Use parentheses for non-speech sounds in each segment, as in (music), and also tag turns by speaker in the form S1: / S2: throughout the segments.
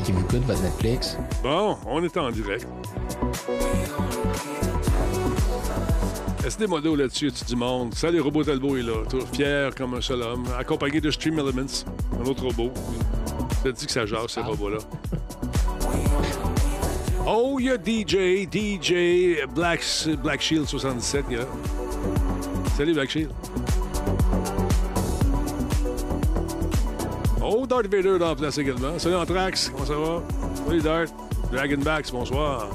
S1: Qui vous coûte Netflix?
S2: Bon, on est en direct. Est-ce des modèles là-dessus, tu du monde? Salut, Robot Talbot est là, fier comme un seul homme, accompagné de Stream Elements, un autre robot. Je te dis que ça jase, ces robots-là. Oh, il y a DJ, DJ Black, Black Shield 77, il y a. Salut, Black Shield. Darth Vader dans la également. Salut, Anthrax, comment ça va? Salut, Darth. Dragonbacks, bonsoir.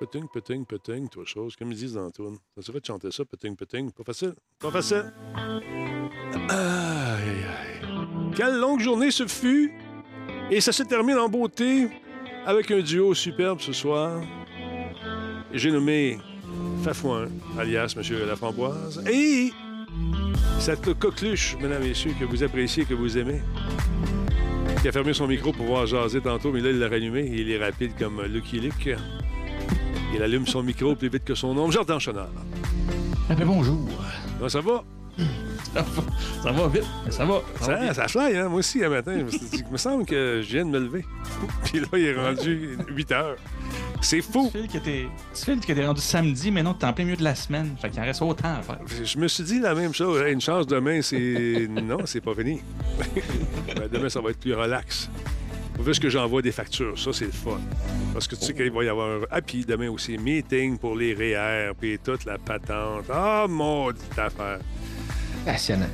S2: Peting, peting, peting, toi chose. Comme ils disent dans la tourne. Ça serait de chanter ça, peting, peting. Pas facile. Pas facile. Aïe, aïe. Quelle longue journée ce fut. Et ça se termine en beauté avec un duo superbe ce soir. J'ai nommé Fafouin, alias Monsieur Laframboise. Et cette coqueluche, mesdames et messieurs, que vous appréciez, que vous aimez, qui a fermé son micro pour voir jaser tantôt, mais là, il l'a rallumé. Il est rapide comme Lucky Luke. Il allume son micro plus vite que son nom. J'entends Chenard.
S3: Eh bien, bonjour.
S2: Comment ça va?
S3: Ça va vite, mais ça va. Ça, va
S2: Ça,
S3: bien.
S2: ça fly, hein? Moi aussi, un matin, je me, suis dit, il me semble que je viens de me lever. (laughs) Puis là, il est rendu 8 heures. C'est fou.
S3: Tu files que t'es tu files que t'es rendu samedi, mais non, t'es en plein milieu de la semaine. Fait qu'il en reste autant à faire.
S2: Je me suis dit la même chose. Hey, une chance demain, c'est. (laughs) Non, c'est pas fini. (laughs) Ben, demain, ça va être plus relax. Vu que j'envoie des factures, ça, c'est le fun. Parce que tu sais qu'il va y avoir un. Ah, puis demain aussi, meeting pour les REER, puis toute la patente. Ah, maudite affaire.
S1: Passionnant.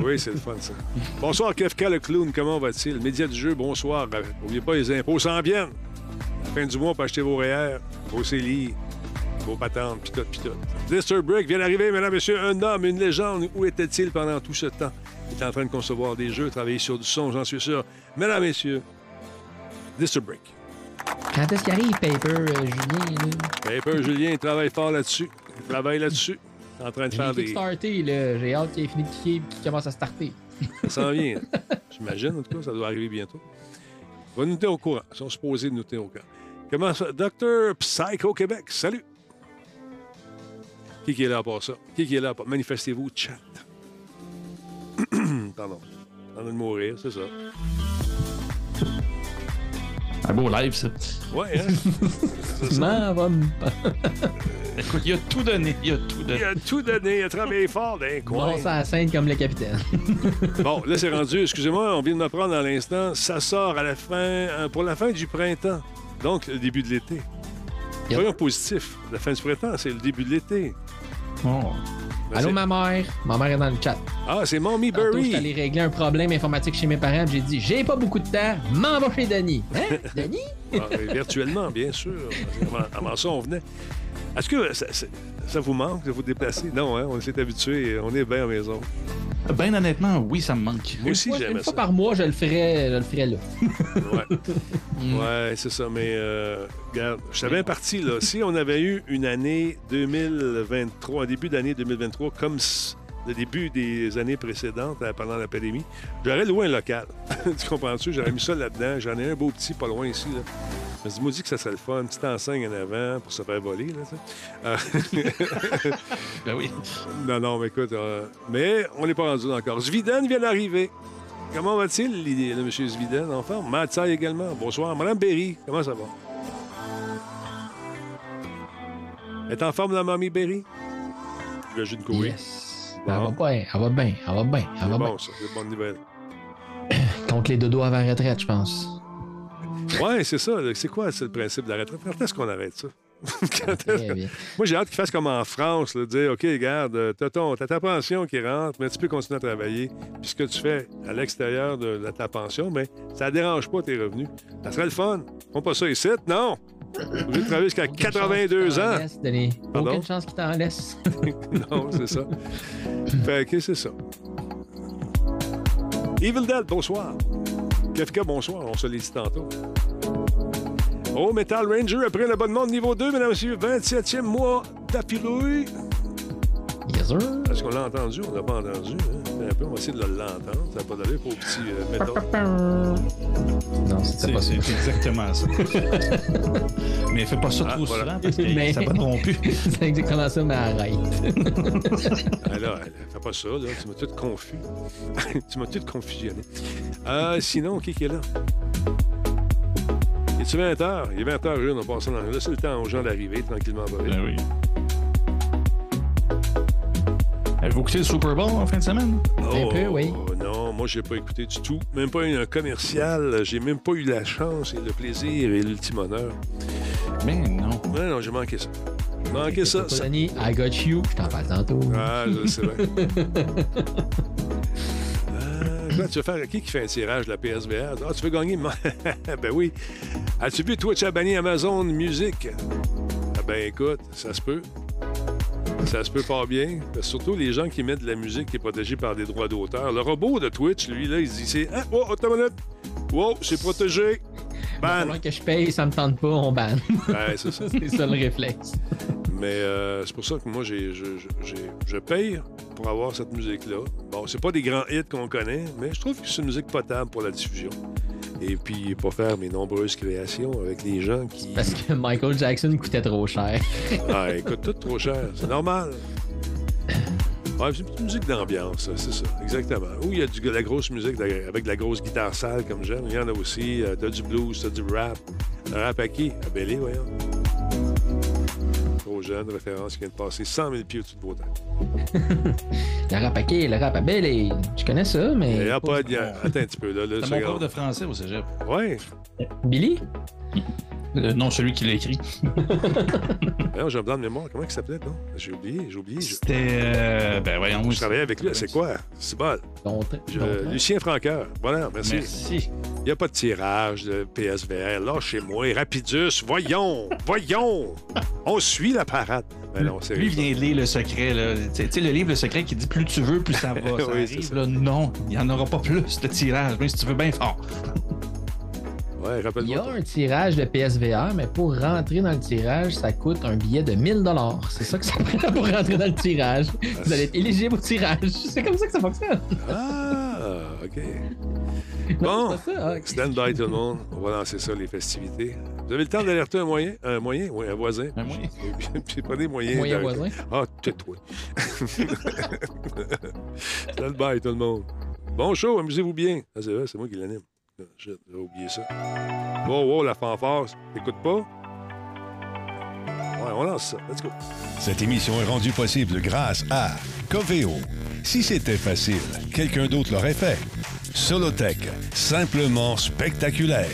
S2: Oui, c'est le fun, ça. Bonsoir, Kefka le clown. Comment va-t-il? Média du jeu, bonsoir. Euh, N'oubliez pas, les impôts s'en viennent. À la fin du mois, pour acheter vos REER, vos CELI, vos patentes, pis tout, pis tout. Mr. Brick vient d'arriver, mesdames, messieurs. Un homme, une légende. Où était-il pendant tout ce temps? Il est en train de concevoir des jeux, travailler sur du son, j'en suis sûr. Mesdames, messieurs, Mr. Brick.
S1: Quand est-ce qu'il arrive, Paper, euh, Julien? là?
S2: Paper Julien, il travaille fort là-dessus. Il travaille là-dessus. En train de
S1: J'ai
S2: faire des...
S1: là. J'ai hâte qu'il ait fini de kicker et qu'il commence à starter.
S2: Ça s'en vient. (laughs) J'imagine, en tout cas, ça doit arriver bientôt. On va nous tenir au courant. Ils sont supposés nous tenir au courant. Comment ça? Docteur Psycho Québec, salut! Qui, qui est là pour ça? Qui, qui est là pour... Manifestez-vous, chat. (clears throat) Pardon. En train de mourir, c'est ça.
S3: Un beau live, ça.
S2: Ouais, hein? (laughs) C'est ça. (laughs)
S3: Il a tout donné. Il a tout donné.
S2: Il a tout donné, il a travaillé fort d'un coin.
S1: Bon, ça scène comme le capitaine. (laughs)
S2: Bon, là, c'est rendu, excusez-moi, on vient de m'apprendre à l'instant, ça sort à la fin, euh, pour la fin du printemps. Donc, le début de l'été.
S1: Yep.
S2: Soyons positifs. La fin du printemps, c'est le début de l'été.
S3: Oh.
S2: Ben,
S1: Allô, ma mère? Ma mère est dans le chat.
S2: Ah, c'est Mommy
S1: Tantôt,
S2: Berry.
S1: j'étais allé régler un problème informatique chez mes parents. J'ai dit, j'ai pas beaucoup de temps, m'en va chez Denis. Hein? (laughs) Denis?
S2: Ah, virtuellement, bien sûr. (laughs) Avant, avant ça, on venait. Est-ce que ça, ça- ça vous manque de vous déplacer? Non, hein? On s'est habitué. On est bien à la maison.
S3: Ben honnêtement, oui, ça me manque.
S2: Moi aussi,
S1: fois-
S2: j'aimais
S1: Une
S2: ça.
S1: fois par mois, je le ferais, je le ferais là. (laughs)
S2: Ouais, ouais c'est ça. Mais, euh, regarde, je suis bien parti, là. Si on avait eu une année 2023, un début d'année 2023, comme s- le début des années précédentes, euh, pendant la pandémie, j'aurais loué un local. (laughs) tu comprends-tu? J'aurais mis ça là-dedans. J'en ai un beau petit, pas loin ici, là. Je me suis dit, que ça serait le fun. Une petite enseigne en avant pour se faire voler, là. Euh, (laughs)
S3: Ben oui.
S2: non, non, mais écoute, euh, mais on n'est pas rendu là encore. Zviden vient d'arriver. Comment va-t-il, le monsieur Zviden, en forme? Mathieu également. Bonsoir. Madame Berry, comment ça va? Est en forme, la mamie Berry? Jus de courir.
S1: Yes.
S2: Bon.
S1: Elle va bien, elle va bien, elle va bien, elle
S2: C'est
S1: va bien.
S2: bon, ça. C'est une bonne nouvelle. (coughs)
S1: Contre les dodos avant retraite, je pense.
S2: Ouais, c'est ça. C'est quoi, c'est le principe de la retraite? Quand est-ce qu'on arrête ça? (laughs) Moi, j'ai hâte qu'il fasse comme en France, là, dire OK, regarde, euh, t'as, ton, t'as ta pension qui rentre, mais tu peux continuer à travailler. Puis ce que tu fais à l'extérieur de, de ta pension, mais ça ne dérange pas tes revenus. Ça serait le fun. Font pas ça ici, non? Vous de travailler jusqu'à
S1: Aucune chance
S2: 82
S1: qu'il t'en
S2: ans.
S1: laisse, Denis.
S2: Pardon?
S1: Aucune chance qu'il t'en laisse. (laughs)
S2: non, c'est ça. fait que c'est ça. Evil Dead, bonsoir. Kefka, bonsoir. On se les dit tantôt. Oh, Metal Ranger après un abonnement de niveau 2, mesdames et messieurs, 27e mois d'affilée.
S1: Yes, sir.
S2: Est-ce qu'on l'a entendu? On l'a pas entendu. Hein? Un peu, on va essayer de l'entendre. Ça n'a pas d'aller pour le petit euh, métal.
S1: Non, c'était
S3: C'est
S1: pas ça.
S3: c'est exactement ça. (laughs) mais fais pas ça
S2: Ah,
S3: trop
S2: voilà.
S3: souvent parce que
S1: Mais-
S3: ça va plus. (laughs)
S1: C'est exactement ça, mais (laughs) arrête.
S2: Elle, fais pas ça, là. Tu m'as tout confus. tu m'as tout confusionné. Euh, sinon, qui qui est là? Es-tu 20 heures? Il est 20 heures, on passe dans Laissez le temps aux gens d'arriver tranquillement.
S3: Ben oui. Avez-vous écouté le Super Bowl en fin de semaine?
S1: Un peu, oui.
S2: Oh, Non, moi, j'ai pas écouté du tout. Même pas un commercial. J'ai même pas eu la chance et le plaisir et l'ultime honneur.
S3: Mais non.
S2: Non, non, j'ai manqué ça. Manqué ça. ça.
S1: I got you. Je t'en parle tantôt.
S2: Ah, je sais bien. Ah, quoi, tu veux faire qui qui fait un tirage de la PSVR? Ah, tu veux gagner? (laughs) ben oui. As-tu vu Twitch a banni Amazon Music? Ah ben écoute, ça se peut. Ça se peut pas bien. Surtout les gens qui mettent de la musique qui est protégée par des droits d'auteur. Le robot de Twitch, lui, là, il dit c'est. Ah, oh, attends c'est protégé. Ban.
S1: Que je paye, ça me tente pas, on banne.
S2: Ouais, c'est ça. (laughs)
S1: c'est ça le réflexe.
S2: Mais euh, c'est pour ça que moi, j'ai, je, je- paye pour avoir cette musique-là. Bon, c'est pas des grands hits qu'on connaît, mais je trouve que c'est une musique potable pour la diffusion. Et puis, pour faire mes nombreuses créations avec les gens qui...
S1: Parce que Michael Jackson coûtait trop cher.
S2: Ah, écoute, tout trop cher. C'est normal. (laughs) Ouais, c'est une petite musique d'ambiance, c'est ça, exactement. Ou il y a du, de la grosse musique de- avec de la grosse guitare sale, comme j'aime. Il y en a aussi. Euh, T'as du blues, t'as du rap. Le rap à qui? À Bellé, voyons. Trop jeune, référence qui vient de passer 100 000 pieds au-dessus de vos (laughs) têtes.
S1: Le rap à qui? Le rap à Belle et... Je connais ça, mais...
S2: Il n'y a pas de... Attends un petit peu, là. là
S3: C'est mon de français au cégep.
S2: Ouais.
S1: Billy?
S3: Euh, non, celui qui l'a écrit. (laughs)
S2: J'ai un blanc de mémoire. Comment il s'appelait, non? J'ai oublié, j'ai oublié.
S3: C'était. euh, ben voyons.
S2: je travaillais avec lui. C'est quoi? C'est bon. Je-. Lucien Franqueur. Voilà, merci.
S3: Merci.
S2: Il n'y a pas de tirage de PSVR. Là, chez moi, Rapidus, voyons, voyons. On suit la parade. Mais non,
S3: Lui vient de lire le secret. Tu sais- le livre Le secret qui dit plus tu veux, plus ça va. (laughs) Ça
S2: Oui, c'est
S3: arrive,
S2: ça.
S3: là. Non, il n'y en aura pas plus de tirage, même si tu veux bien fort.
S2: Ouais,
S1: Il y a un tirage de PSVR, mais pour rentrer dans le tirage, ça coûte un billet de 1000 C'est ça que ça (laughs) prend pour rentrer dans le tirage. Vous allez être éligible au tirage. (laughs) C'est comme ça que ça fonctionne.
S2: Ah, OK. Bon,
S1: c'est pas ça. Ah, ok.
S2: stand by tout le monde. On va lancer ça, les festivités. Vous avez le temps d'alerter un moyen? Un moyen? Oui, un voisin.
S3: Un moyen. (laughs)
S2: Pas des moyens.
S1: Moyen
S2: d'arrêter.
S1: voisin.
S2: Ah, tais-toi. stand by tout le monde. Bon show, amusez-vous bien. Ah, c'est vrai, c'est moi qui l'anime. J'ai oublié ça. Wow, wow, la fanfare. T'écoutes pas? Ouais, on lance ça. Let's go.
S4: Cette émission est rendue possible grâce à Coveo. Si c'était facile, quelqu'un d'autre l'aurait fait. Solotech, simplement spectaculaire.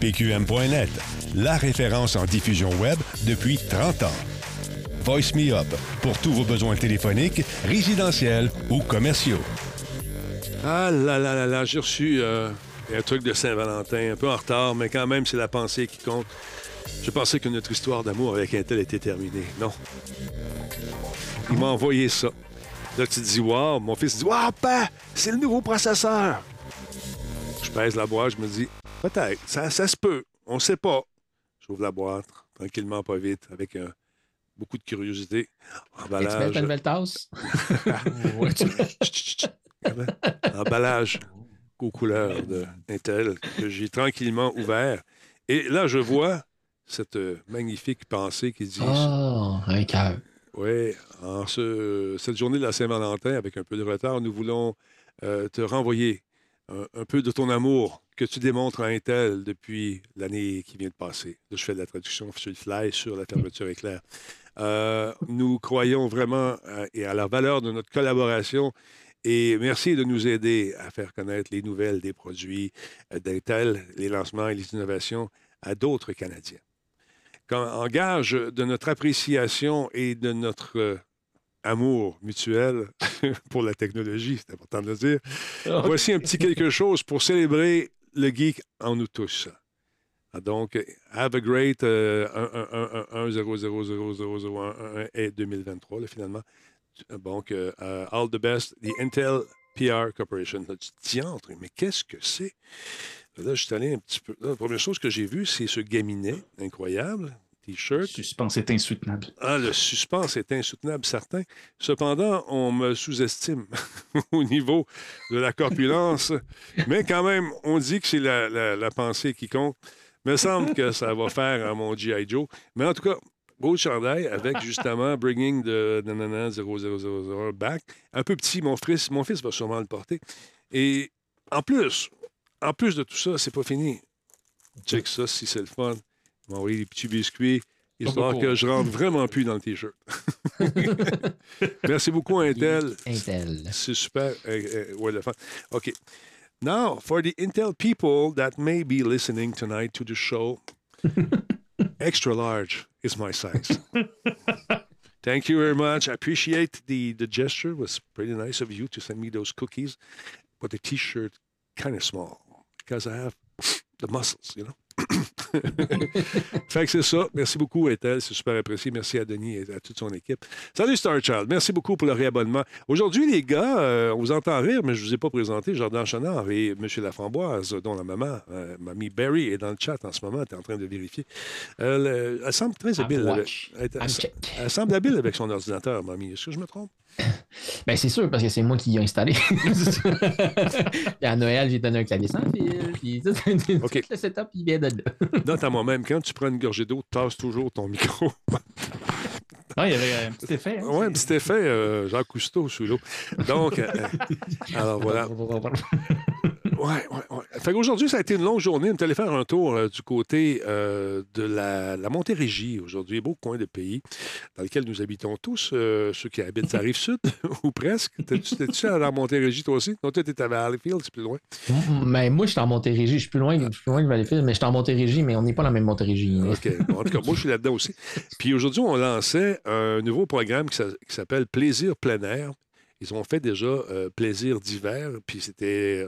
S4: PQM.net, la référence en diffusion web depuis 30 ans. Voice Me Up, pour tous vos besoins téléphoniques, résidentiels ou commerciaux.
S2: Ah là là là là, j'ai reçu euh, un truc de Saint-Valentin, un peu en retard, mais quand même, c'est la pensée qui compte. Je pensais que notre histoire d'amour avec Intel était terminée. Non. Il m'a envoyé ça. Là, tu te dis, wow, mon fils dit, wow, papa, c'est le nouveau processeur. Je pèse la boîte, je me dis, peut-être, ça, ça se peut, on sait pas. J'ouvre la boîte, tranquillement, pas vite, avec un- beaucoup de curiosité.
S1: Tu mets ta
S2: Emballage.
S1: nouvelle tasse? (laughs) (laughs)
S2: Emballage aux couleurs de Intel que j'ai tranquillement ouvert. Et là, je vois cette euh, magnifique pensée qui dit
S1: Oh, un cœur.
S2: Oui, en ce- cette journée de la Saint-Valentin, avec un peu de retard, nous voulons euh, te renvoyer un, un peu de ton amour que tu démontres à Intel depuis l'année qui vient de passer. Là, je fais de la traduction sur le fly sur la fermeture éclair. Euh, nous croyons vraiment à, et à la valeur de notre collaboration et merci de nous aider à faire connaître les nouvelles des produits euh, d'Intel, les lancements et les innovations à d'autres Canadiens. Quand, en gage de notre appréciation et de notre euh, amour mutuel pour la technologie, c'est important de le dire, voici un petit quelque chose pour célébrer le geek en nous tous. Ah, Donc, have a great euh, 1 et 2023, là, finalement. Donc, euh, euh, all the best, the Intel PR Corporation. Là, tu te diantres, mais qu'est-ce que c'est? Là, je suis allé un petit peu. là, la première chose que j'ai vue, c'est ce gaminet incroyable. T-shirt.
S3: Le suspense est insoutenable.
S2: Ah, le suspense est insoutenable, certain. Cependant, on me sous-estime (laughs) au niveau de la corpulence. Mais quand même, on dit que c'est la, la- la pensée qui compte. Il me semble que ça va faire à mon G.I. Joe. Mais en tout cas, beau chandail avec (laughs) justement Bringing the nanana 0000 back. Un peu petit, mon fils, mon fils va sûrement le porter. Et en plus, en plus de tout ça, c'est pas fini. Check ça, si c'est le fun. Ils m'ont envoyé des petits biscuits, histoire que je rentre vraiment plus dans le T-shirt. (laughs) Merci beaucoup, Intel.
S1: Intel.
S2: C'est super. euh, euh, ouais, le fun. OK. Now, for the Intel people that may be listening tonight to the show, (laughs) extra large is my size. (laughs) Thank you very much. I appreciate the, the gesture. It was pretty nice of you to send me those cookies. But the t-shirt kind of small because I have the muscles, you know. (coughs) fait que c'est ça. Merci beaucoup, Ethel. C'est super apprécié. Merci à Denis et à toute son équipe. Salut, Star Child. Merci beaucoup pour le réabonnement. Aujourd'hui, les gars, euh, on vous entend rire, mais je ne vous ai pas présenté Jordan Chenard et M. Laframboise, dont la maman, euh, mamie Barry, est dans le chat en ce moment. Elle est en train de vérifier. Euh, le- elle semble très habile. Avec- elle semble habile avec son ordinateur, mamie. Est-ce que je me trompe? (laughs)
S1: Ben, c'est sûr, parce que c'est moi qui l'ai installé. (laughs) Puis à Noël, j'ai donné un clavier sans fil. Puis tout, (laughs) le setup, il vient de là.
S2: Note à moi-même, quand tu prends une gorgée d'eau, tasse toujours ton micro.
S3: Non, il y avait un petit effet. hein,
S2: Oui, un petit effet euh, Jacques Cousteau sous l'eau. Donc, euh, alors voilà. Oui, oui, oui. Fait qu'aujourd'hui, ça a été une longue journée. On est allé faire un tour euh, du côté euh, de la, la Montérégie aujourd'hui, beau coin de pays dans lequel nous habitons tous, euh, ceux qui habitent à Rive-Sud, (laughs) ou presque. T'es-tu à la Montérégie, toi aussi? Non, toi, t'es à Valleyfield, c'est plus loin.
S1: Mais moi, je suis en Montérégie. Je suis plus loin, je suis plus loin de Valleyfield, mais je suis en Montérégie, mais on n'est pas dans la même Montérégie.
S2: OK. Bon, en tout cas, moi, je suis là-dedans aussi. Puis aujourd'hui, on lançait un nouveau programme qui s'a- qui s'appelle Plaisir plein air. Ils ont fait déjà euh, Plaisir d'hiver, puis c'était.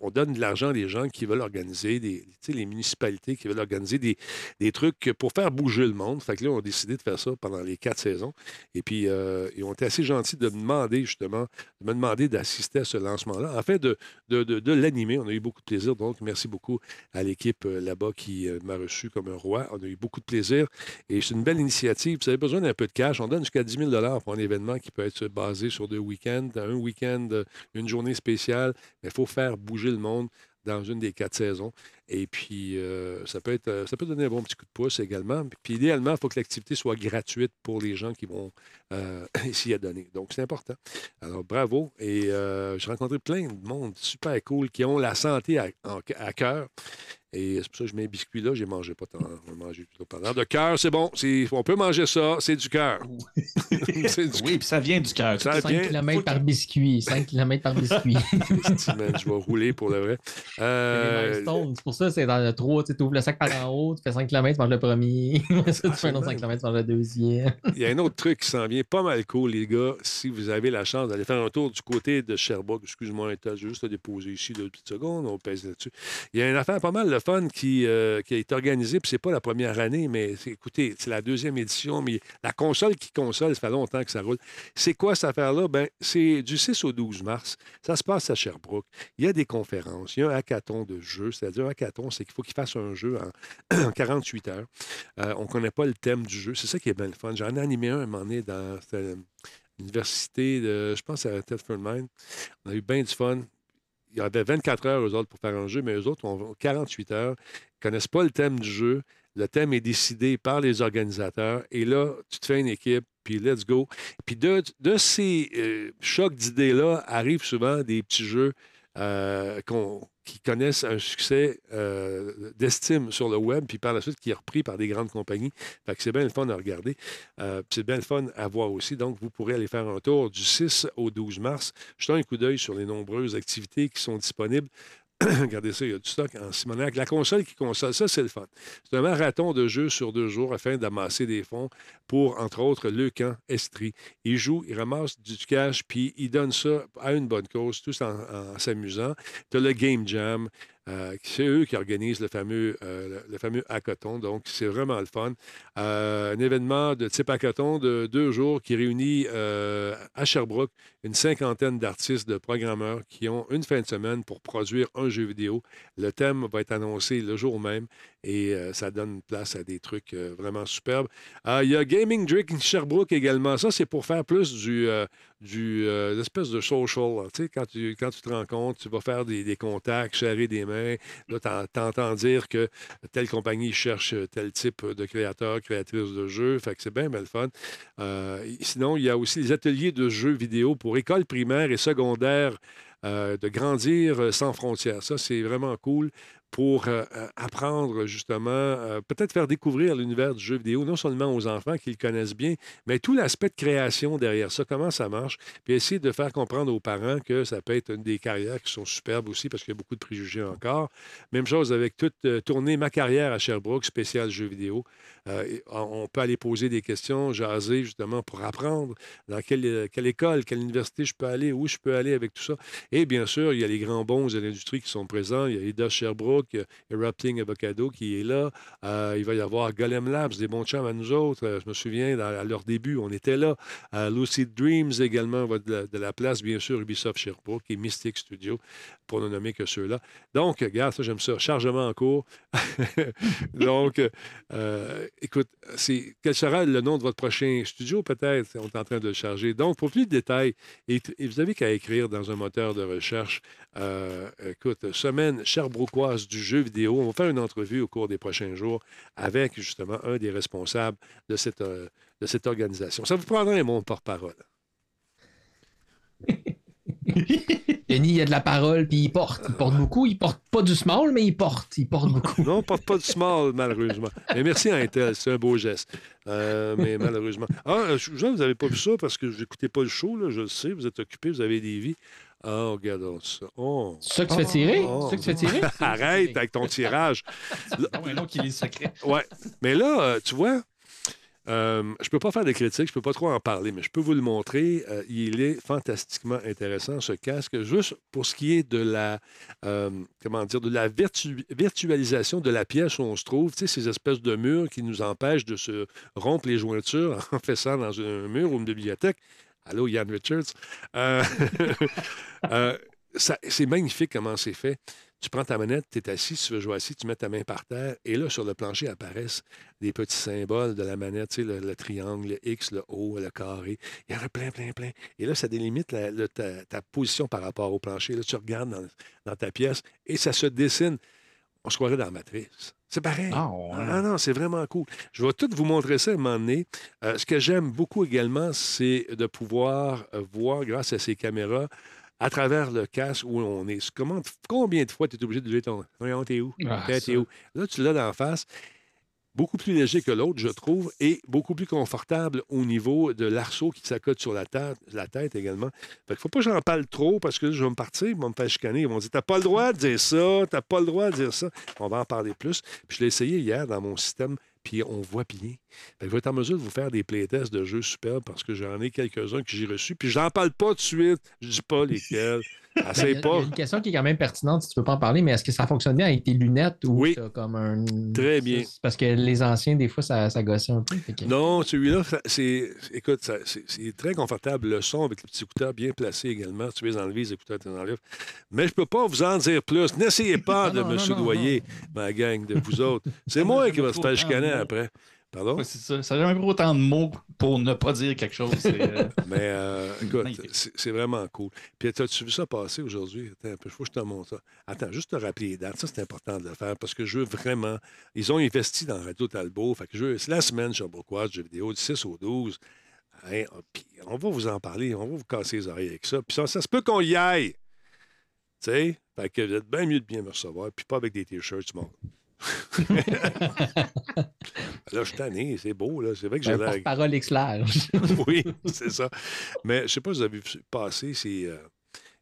S2: On donne de l'argent à des gens qui veulent organiser, des, les municipalités qui veulent organiser des, trucs pour faire bouger le monde. Fait que là, on a décidé de faire ça pendant les quatre saisons. Et puis, euh, ils ont été assez gentils de me demander, justement, de me demander d'assister à ce lancement-là. En fait, de, de, l'animer. On a eu beaucoup de plaisir. Donc, merci beaucoup à l'équipe euh, là-bas qui euh, m'a reçu comme un roi. On a eu beaucoup de plaisir. Et c'est une belle initiative. Vous avez besoin d'un peu de cash. On donne jusqu'à 10 000 pour un événement qui peut être basé sur deux week-ends, un week-end, une journée spéciale. Mais il faut faire bouger le monde dans une des quatre saisons. Et puis, euh, ça, peut être, euh, ça peut donner un bon petit coup de pouce également. Puis, idéalement, il faut que l'activité soit gratuite pour les gens qui vont euh, (laughs) s'y adonner. Donc, c'est important. Alors, bravo. Et euh, j'ai rencontré plein de monde super cool qui ont la santé à, cœur. Et c'est pour ça que je mets un biscuit là. J'ai mangé pas tant. Mangé plutôt pendant. De cœur, c'est bon. On peut manger ça. C'est du cœur.
S3: Oui, (laughs) (laughs) puis ça vient du cœur.
S2: Ça
S1: 5
S2: vient-
S1: km par biscuit. 5 km par biscuit.
S2: Je vais rouler pour le vrai. Euh,
S1: pour ça, c'est dans le 3, tu ouvres le sac par en haut, tu fais 5 km, tu manges le premier. (laughs) Ça, tu fais un autre 5 km, tu manges le deuxième.
S2: Il y a un autre truc qui s'en vient pas mal cool, les gars. Si vous avez la chance d'aller faire un tour du côté de Sherbrooke, excuse-moi, t'as juste à déposer ici deux petites secondes, on pèse là-dessus. Il y a une affaire pas mal de fun qui, euh, qui a été organisée, puis c'est pas la première année, mais écoutez, c'est la deuxième édition, mais la console qui console, ça fait longtemps que ça roule. C'est quoi cette affaire-là? Ben, c'est du 6 au 12 mars. Ça se passe à Sherbrooke. Il y a des conférences, il y a un hackathon de jeu, c'est-à-dire un c'est qu'il faut qu'il fasse un jeu en, (clears throat) en 48 heures. Euh, on ne connaît pas le thème du jeu. C'est ça qui est bien le fun. J'en ai animé un à un moment donné dans l'université de, je pense, à Thetford Mine. On a eu bien du fun. Il y avait 24 heures, eux autres, pour faire un jeu, mais eux autres ont 48 heures. Ils ne connaissent pas le thème du jeu. Le thème est décidé par les organisateurs. Et là, tu te fais une équipe, puis let's go. Puis de, de ces euh, chocs d'idées-là arrivent souvent des petits jeux euh, qu'on- qui connaissent un succès euh, d'estime sur le web, puis par la suite qui est repris par des grandes compagnies. Fait que c'est bien le fun à regarder. Euh, c'est bien le fun à voir aussi. Donc, vous pourrez aller faire un tour du 6 au 12 mars. Jetez un coup d'œil sur les nombreuses activités qui sont disponibles. (clears throat) Regardez ça, il y a du stock en Simonac. La console qui console, ça, c'est le fun. C'est un marathon de jeux sur deux jours afin d'amasser des fonds pour, entre autres, le camp Estrie. Il joue, il ramasse du cash, puis il donne ça à une bonne cause, tous en, en s'amusant. Tu as le Game Jam. Euh, c'est eux qui organisent le fameux, euh, le, fameux hackathon. Donc, c'est vraiment le fun. Euh, un événement de type hackathon de deux jours qui réunit à Sherbrooke une cinquantaine d'artistes, de programmeurs qui ont une fin de semaine pour produire un jeu vidéo. Le thème va être annoncé le jour même et euh, ça donne place à des trucs euh, vraiment superbes. Euh, Il y a Gaming Drink Sherbrooke également. Ça, c'est pour faire plus du, euh, du l'espèce de social. là. Tu sais, quand tu, quand tu te rends compte, tu vas faire des, contacts, serrer des mains. Là, t'en- t'entends dire que telle compagnie cherche tel type de créateur, créatrice de jeux. Fait que c'est bien, bien le fun. Sinon, il y a aussi les ateliers de jeux vidéo pour écoles primaires et secondaires de grandir sans frontières. Ça, c'est vraiment cool pour euh, euh, apprendre justement, euh, peut-être faire découvrir l'univers du jeu vidéo, non seulement aux enfants qui le connaissent bien, mais tout l'aspect de création derrière ça, comment ça marche, puis essayer de faire comprendre aux parents que ça peut être une des carrières qui sont superbes aussi, parce qu'il y a beaucoup de préjugés encore. Même chose avec toute tournée Ma carrière à Sherbrooke, spécial jeux vidéo. On peut aller poser des questions, jaser justement pour apprendre dans quelle, quelle école, quelle université je peux aller, où je peux aller avec tout ça. Et bien sûr, il y a les grands bons de l'industrie qui sont présents. Il y a Ida Sherbrooke, a Erupting Avocado qui est là. Euh, il va y avoir Golem Labs, des bons chums à nous autres. Euh, je me souviens, à leur début, on était là. Euh, Lucid Dreams également va de la, de la place, bien sûr, Ubisoft Sherbrooke et Mystic Studio, pour ne nommer que ceux-là. Donc, regarde, ça, j'aime ça. Chargement en cours. (laughs) Donc, euh, écoute, quel sera le nom de votre prochain studio, peut-être? On est en train de le charger. Donc, pour plus de détails, et, vous avez qu'à écrire dans un moteur de recherche, euh, écoute, semaine cherbrouquoise du jeu vidéo. On va faire une entrevue au cours des prochains jours avec, justement, un des responsables de cette, euh, de cette organisation. Ça vous prendra un mon porte-parole.
S1: Denis, il y a de la parole, puis il porte. Il porte beaucoup. Il porte pas du small, mais il porte. Il porte beaucoup.
S2: Non, on porte pas de small, malheureusement. Mais merci à Intel, c'est un beau geste. Euh, mais malheureusement. Ah, je- vous n'avez pas vu ça parce que vous n'écoutez pas le show, là, je le sais, vous êtes occupé, vous avez des vies. Ah, ça. Oh.
S1: C'est ça que tu fais tirer?
S2: Oh.
S1: C'est ça que tu fais tirer? (laughs)
S2: Arrête avec ton tirage.
S3: Ah ouais, non, qu'il est secret. (laughs)
S2: Ouais. Mais là, euh, tu vois, euh, je peux pas faire de critiques, je peux pas trop en parler, mais je peux vous le montrer. Euh, il est fantastiquement intéressant, ce casque, juste pour ce qui est de la, euh, comment dire, de la virtu- virtualisation de la pièce où on se trouve, tu sais, ces espèces de murs qui nous empêchent de se rompre les jointures en (laughs) faisant dans un mur ou une bibliothèque. Allô, Yann Richards? Euh, (laughs) euh, c'est magnifique comment c'est fait. Tu prends ta manette, tu es assis, si tu veux jouer assis, tu mets ta main par terre, et là, sur le plancher apparaissent des petits symboles de la manette, tu sais, le, le triangle, le X, le O, le carré. Il y en a plein, plein, plein. Et là, ça délimite ta position par rapport au plancher. Là, tu regardes dans, dans ta pièce et ça se dessine. On se croirait dans la matrice. C'est pareil.
S3: Ah, ouais.
S2: Ah non, c'est vraiment cool. Je vais tout vous montrer ça à un moment donné. Euh, ce que j'aime beaucoup également, c'est de pouvoir euh, voir, grâce à ces caméras, à travers le casque où on est. Comment, combien de fois tu es obligé de dire ton. Voyons, t'es où?
S3: Ah,
S2: t'es où? Là, tu l'as d'en face. Beaucoup plus léger que l'autre, je trouve, et beaucoup plus confortable au niveau de l'arceau qui s'accote sur la tête, également. Fait qu'il faut pas que j'en parle trop parce que je vais me partir, ils vont me faire chicaner. Ils vont dire T'as pas le droit de dire ça, t'as pas le droit de dire ça. On va en parler plus. Puis je l'ai essayé hier dans mon système, puis on voit bien. Je vais être en mesure de vous faire des playtests de jeux superbes parce que j'en ai quelques-uns que j'ai reçus. Puis j'en parle pas de suite. Je dis pas lesquels.
S1: Ben, y,
S2: Essaye
S1: a, il y a
S2: pas.
S1: une question qui est quand même pertinente si tu peux pas en parler, mais est-ce que ça fonctionne bien avec tes lunettes ou
S2: Oui.
S1: comme un.
S2: Très bien.
S1: Parce que les anciens, des fois, ça, ça gossait un peu. que-
S2: Non, celui-là, c'est. Écoute, c'est très confortable. Le son avec les petits écouteurs bien placés également. Tu veux les enlever, les écouteurs, tu les enlèves. Mais je peux pas vous en dire plus. N'essayez pas
S1: Non, (laughs)
S2: de
S1: non,
S2: me soudoyer, ma gang de vous (laughs) autres. C'est moi qui va se faire chicaner après. Pardon?
S3: Ouais, c'est ça. Ça n'a jamais pris autant de mots pour ne pas dire quelque chose. euh, (laughs)
S2: Mais euh, écoute, c'est vraiment cool. Puis as-tu vu ça passer aujourd'hui? Attends un peu, il faut que je te montre ça. Attends, juste te rappeler les dates. Ça, c'est important de le faire parce que je veux vraiment. Ils ont investi dans Radio Talbot. Fait que je veux- la semaine Sherbrookeoise de jeux vidéo, du 6 au 12. Hein, puis on va vous en parler, on va vous casser les oreilles avec ça. Puis ça, ça se peut qu'on y aille. Tu sais? Fait que vous êtes bien mieux de bien me recevoir, puis pas avec des t-shirts, mon. Là, je suis tanné, c'est beau, là. C'est vrai que j'ai
S1: porte-parole X large. (laughs)
S2: oui, c'est ça. Mais je ne sais pas si vous avez vu passer ces, euh,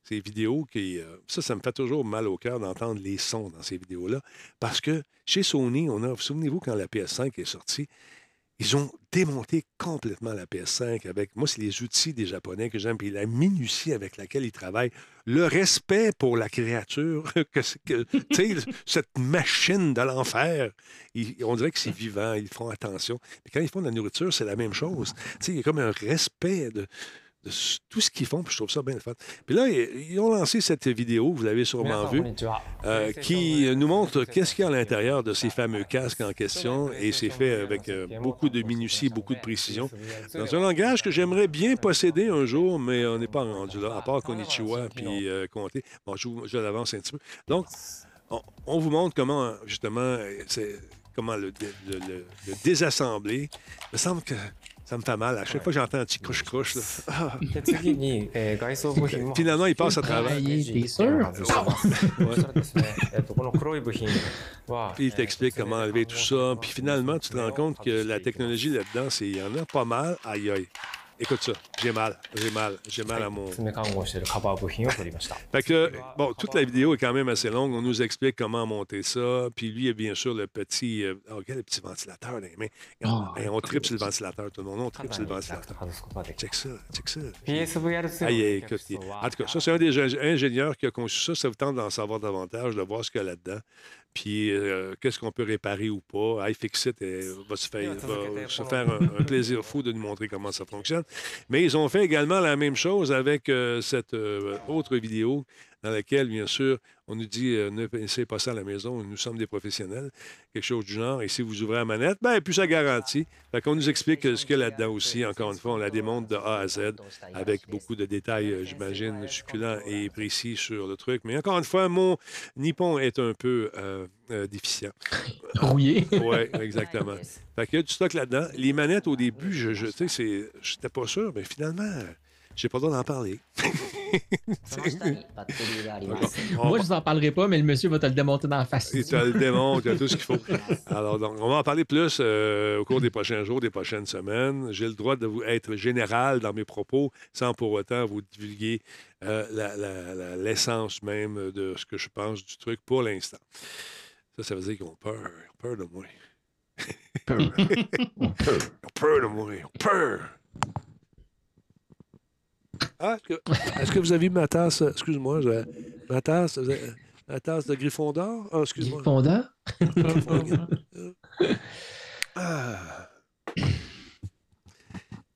S2: ces vidéos qui. euh, ça, ça me fait toujours mal au cœur d'entendre les sons dans ces vidéos-là. Parce que chez Sony, on a. Souvenez-vous, quand la PS5 est sortie, Ils ont démonté complètement la PS5 avec, moi, c'est les outils des Japonais que j'aime, puis la minutie avec laquelle ils travaillent, le respect pour la créature, (laughs) que, cette machine de l'enfer, on dirait que c'est vivant, ils font attention. Mais quand ils font de la nourriture, c'est la même chose. Il y a comme un respect de, de tout ce qu'ils font, puis je trouve ça bien le fun. Puis là, ils ils ont lancé cette vidéo, vous l'avez sûrement vue, euh, qui nous montre qu'est-ce qu'il y a à l'intérieur de ces fameux casques en question, et c'est fait avec euh, beaucoup de minutie, beaucoup de précision, dans un langage que j'aimerais bien posséder un jour, mais on n'est pas rendu là, à part Konichiwa puis euh, compter. Bon, je, l'avance un petit peu. Donc, on, on vous montre comment, justement, c'est comment le, dé- le- le- le désassembler. Il me semble que ça me fait mal. À chaque ouais. fois que j'entends un petit couche-couche. (laughs)
S5: T'as-tu gagné? (laughs)
S2: Finalement, il passe à travers. Puis il t'explique comment enlever tout ça. Puis finalement, tu te rends compte que la technologie là-dedans, il y en a pas mal. Aïe aïe. Écoute ça, j'ai mal, j'ai mal, j'ai mal à mon. (laughs) fait que, bon, toute la vidéo est quand même assez longue. On nous explique comment monter ça. Puis lui, il y a bien sûr le petit. Euh, oh, Regarde le petit ventilateur dans les mains? On, oh, tripe sur le ventilateur, tout le monde. On tripe sur le ventilateur. Check ça, check ça. Aïe, écoute, en tout cas, ça, c'est un des ingénieurs qui a conçu ça. Ça vous tente d'en savoir davantage, de voir ce qu'il y a là-dedans. Puis, euh, qu'est-ce qu'on peut réparer ou pas? iFixit va se faire, va se faire un, un plaisir fou de nous montrer comment ça fonctionne. Mais ils ont fait également la même chose avec euh, cette euh, autre vidéo dans laquelle, bien sûr, on nous dit euh, ne pensez pas ça à la maison, nous sommes des professionnels, quelque chose du genre. Et si vous ouvrez la manette, ben plus ça garantit. Fait qu'on nous explique ce qu'il y a là-dedans aussi. Encore une fois, on la démontre de A à Z avec beaucoup de détails, euh, j'imagine, succulents et précis sur le truc. Mais encore une fois, mon Nippon est un peu euh, euh, déficient. (laughs)
S1: Rouillé.
S2: Oui, exactement. Fait qu'il y a du stock là-dedans. Les manettes, au début, je, je tu sais, c'est- j'étais pas sûr, mais finalement, j'ai pas le droit d'en parler. (laughs)
S1: Moi, je vous en parlerai pas, mais le monsieur va te le démonter dans la face.
S2: Il te le démonte, il a tout ce qu'il faut. Alors, donc, on va en parler plus euh, au cours des prochains jours, des prochaines semaines. J'ai le droit de vous être général dans mes propos sans pour autant vous divulguer euh, l'essence même de ce que je pense du truc pour l'instant. Ça, ça veut dire qu'ils ont peur, peur de moi. peur. (laughs) peur de moi, peur. Ah, est-ce que, est-ce que vous avez vu ma tasse? Excuse-moi, je- ma tasse, avez- ma tasse de Griffon d'or? Ah, excuse-moi.
S1: Fondant? (laughs)
S2: Ah.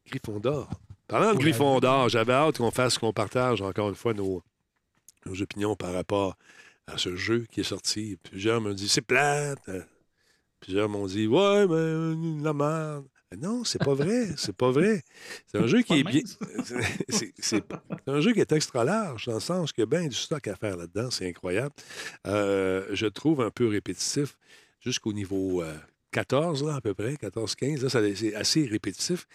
S2: Griffon d'or. Parlant de Griffon d'or, j'avais hâte qu'on fasse, qu'on partage encore une fois nos, nos opinions par rapport à ce jeu qui est sorti. Plusieurs m'ont dit c'est plate. Euh, Plusieurs m'ont dit ouais, mais euh, la merde. Non, c'est pas vrai. C'est pas vrai. C'est un (laughs) jeu qui est bien. (laughs) C'est un jeu qui est extra large, dans le sens qu'il y a bien du stock à faire là-dedans. C'est incroyable. Euh, je le trouve un peu répétitif jusqu'au niveau euh, 14, là, à peu près, 14-15. Là, ça- c'est assez répétitif.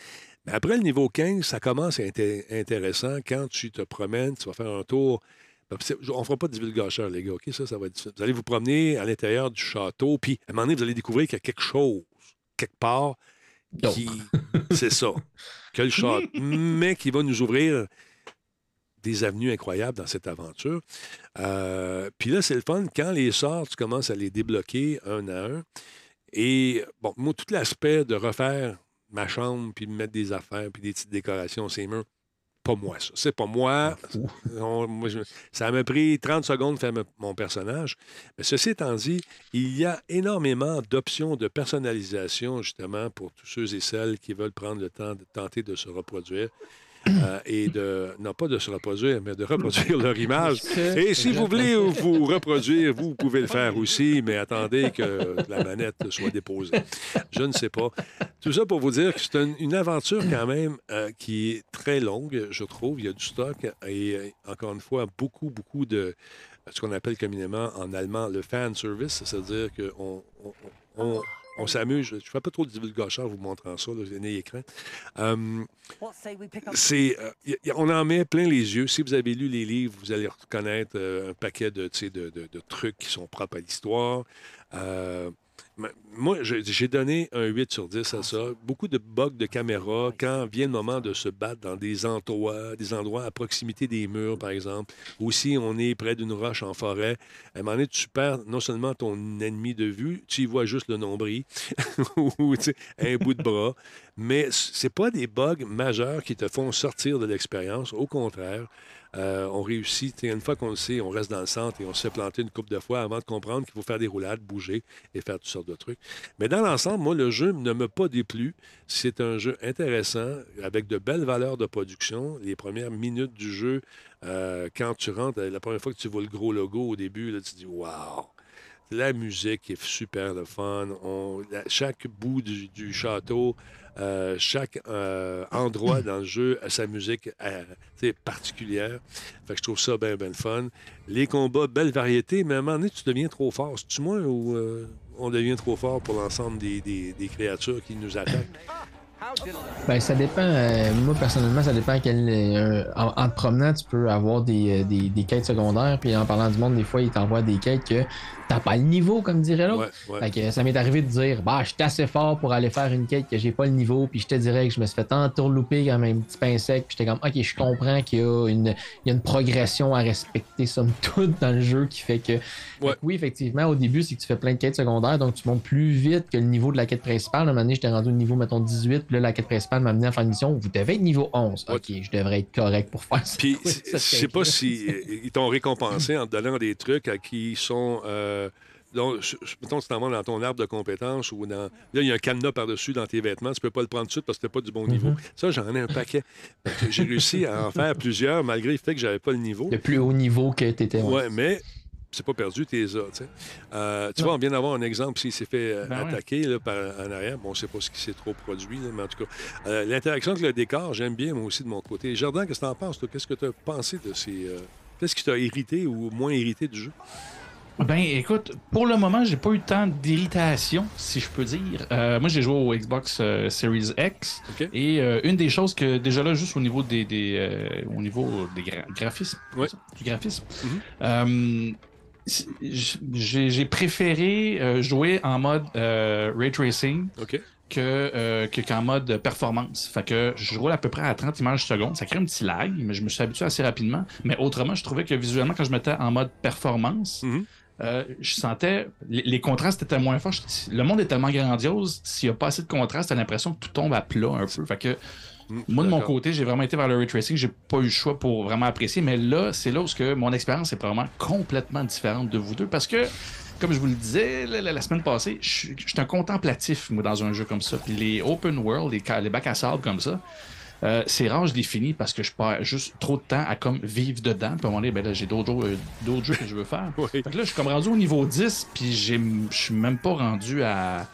S2: Mais après le niveau 15, ça commence à être intéressant quand tu te promènes, tu vas faire un tour. Ben, On ne fera pas de divulgacheur, les gars, OK? Ça, ça va être. Vous allez vous promener à l'intérieur du château, puis à un moment donné, vous allez découvrir qu'il y a quelque chose, quelque part. Qui. (laughs) C'est ça. Que le (laughs) mais qui va nous ouvrir des avenues incroyables dans cette aventure. Euh, puis là, c'est le fun. Quand les sorts, tu commences à les débloquer un à un. Et, bon, moi, tout l'aspect de refaire ma chambre, puis de mettre des affaires, puis des petites décorations, ces murs, pas moi, ça. C'est pas moi. On- moi, je- ça m'a pris 30 secondes de faire me- mon personnage. Mais ceci étant dit, il y a énormément d'options de personnalisation, justement, pour tous ceux et celles qui veulent prendre le temps de tenter de se reproduire. Euh, et de, non pas de se reproduire, mais de reproduire leur (laughs) image. Et si vous voulez vous reproduire, vous pouvez le faire aussi, mais attendez que la manette soit déposée. Je ne sais pas. Tout ça pour vous dire que c'est une, une aventure quand même euh, qui est très longue, je trouve. Il y a du stock et euh, encore une fois, beaucoup, beaucoup de ce qu'on appelle communément en allemand le fan service, c'est-à-dire qu'on on, on- on s'amuse. Je ne fais pas trop de divulgation en vous montrant ça, là, un écran. Euh, c'est, euh, on en met plein les yeux. Si vous avez lu les livres, vous allez reconnaître euh, un paquet de, de, de- de trucs qui sont propres à l'histoire. Moi, j'ai donné un 8 sur 10 à ça. Beaucoup de bugs de caméra quand vient le moment de se battre dans des endroits, des endroits à proximité des murs, par exemple. Ou si on est près d'une roche en forêt, à un moment donné, tu perds non seulement ton ennemi de vue, tu y vois juste le nombril (laughs) ou un bout de bras. Mais c'est pas des bugs majeurs qui te font sortir de l'expérience. Au contraire, euh, on réussit. Une fois qu'on le sait, on reste dans le centre et on se fait planter une coupe de fois avant de comprendre qu'il faut faire des roulades, bouger et faire toutes sortes de trucs. Mais dans l'ensemble, moi, le jeu ne m'a pas déplu. C'est un jeu intéressant, avec de belles valeurs de production. Les premières minutes du jeu, euh, quand tu rentres, la première fois que tu vois le gros logo au début, là, tu te dis Waouh! La musique est super le fun. Chaque bout du château, euh, chaque euh, endroit dans le jeu a sa musique euh, particulière. Fait que je trouve ça bien, bien fun. Les combats, belle variété, mais à un moment donné, tu deviens trop fort. C'est-tu moi ou on devient trop fort pour l'ensemble des- des créatures qui nous attaquent?
S1: Ben, ça dépend. euh, moi, personnellement, ça dépend quel. euh, en, en te promenant, tu peux avoir des, euh, des, des quêtes secondaires. Puis en parlant du monde, des fois, ils t'envoient des quêtes que t'as pas le niveau, comme dirait l'autre.
S2: Ouais, ouais.
S1: Fait que ça m'est arrivé de dire, bah, je suis assez fort pour aller faire une quête que j'ai pas le niveau, puis je te dirais que je me suis fait entourlouper comme un petit pain sec, puis j'étais comme, ok, je comprends qu'il y a une, il y a une progression à respecter, somme toute, dans le jeu qui fait que. Fait que oui, effectivement, au début, c'est que tu fais plein de quêtes secondaires, donc tu montes plus vite que le niveau de la quête principale. À un moment donné, j'étais rendu au niveau, mettons, 18, puis là, la quête principale m'a amené à faire une mission, vous devez être niveau 11.
S2: Ouais.
S1: Ok, je devrais être correct pour faire ça.
S2: Puis, (laughs) je sais pas si euh, ils t'ont récompensé en te donnant des trucs à qui sont. Euh, donc, mettons, tu t'en vas dans ton arbre de compétences ou dans. Là, il y a un cadenas par-dessus dans tes vêtements. Tu peux pas le prendre tout de suite parce que t'es pas du bon niveau. Ça, j'en ai un paquet. J'ai réussi à en faire plusieurs malgré le fait que j'avais pas le niveau.
S1: Le plus haut niveau que t'étais. ouais.
S2: Ouais, mais c'est pas perdu, t'es là. tu sais. Euh, tu vois, on vient d'avoir un exemple s'il s'est fait euh,
S3: Ben ouais.
S2: attaquer là, par, en arrière. Bon, on sait pas ce qui s'est trop produit, là, mais en tout cas, euh, l'interaction avec le décor, j'aime bien, moi aussi, de mon côté. Jardin, qu'est-ce que t'en penses, toi? Qu'est-ce que tu as pensé de ces. euh, Qu'est-ce qui t'a irrité ou moins irrité du jeu?
S3: Ben écoute, pour le moment, j'ai pas eu tant d'irritation, si je peux dire. Euh, moi, j'ai joué au Xbox euh, Series X. Et euh, une des choses que, déjà là, juste au niveau des, des, au niveau des gra- graphismes,
S2: Ouais.
S3: du graphisme, c'est- j'ai préféré euh, jouer en mode euh, ray tracing que, euh, que- qu'en mode performance. Fait que je roule à peu près à 30 images secondes. Ça crée un petit lag, mais je me suis habitué assez rapidement. Mais autrement, je trouvais que visuellement, quand je mettais en mode performance,
S2: Mhm.
S3: euh, je sentais les, les contrastes étaient moins forts. Je- Le monde est tellement grandiose, s'il n'y a pas assez de contraste, t'as l'impression que tout tombe à plat un peu. Fait que
S2: Mm,
S3: moi, de mon côté, j'ai vraiment été vers le ray tracing. J'ai pas eu le choix pour vraiment apprécier. Mais là, c'est là où que mon expérience est probablement complètement différente de vous deux. Parce que, comme je vous le disais la, semaine passée, je suis un contemplatif, moi, dans un jeu comme ça. Puis les open world, les, les bacs à sable comme ça, euh, c'est rare, je les finis parce que je perds juste trop de temps à comme vivre dedans. Puis à un moment donné, ben là, j'ai d'autres jeux, euh, jeux que je veux faire. (laughs)
S2: Oui.
S3: Fait que là, je suis comme rendu au niveau 10, puis j'ai- je suis même pas rendu à.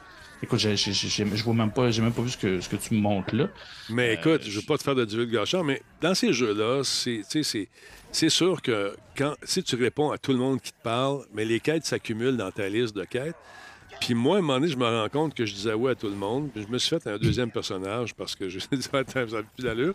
S3: Écoute, j'ai- je vois même pas, j'ai même pas vu ce que, ce que tu me montres là.
S2: Mais écoute, je veux pas te faire de divulgation, mais dans ces jeux-là, c'est, c'est, c'est sûr que quand, si tu réponds à tout le monde qui te parle, mais les quêtes s'accumulent dans ta liste de quêtes. Puis moi, à un moment donné, je me rends compte que je disais ouais à tout le monde. Puis je me suis fait un deuxième personnage parce que (laughs) je me dis, attends, ça n'a plus d'allure.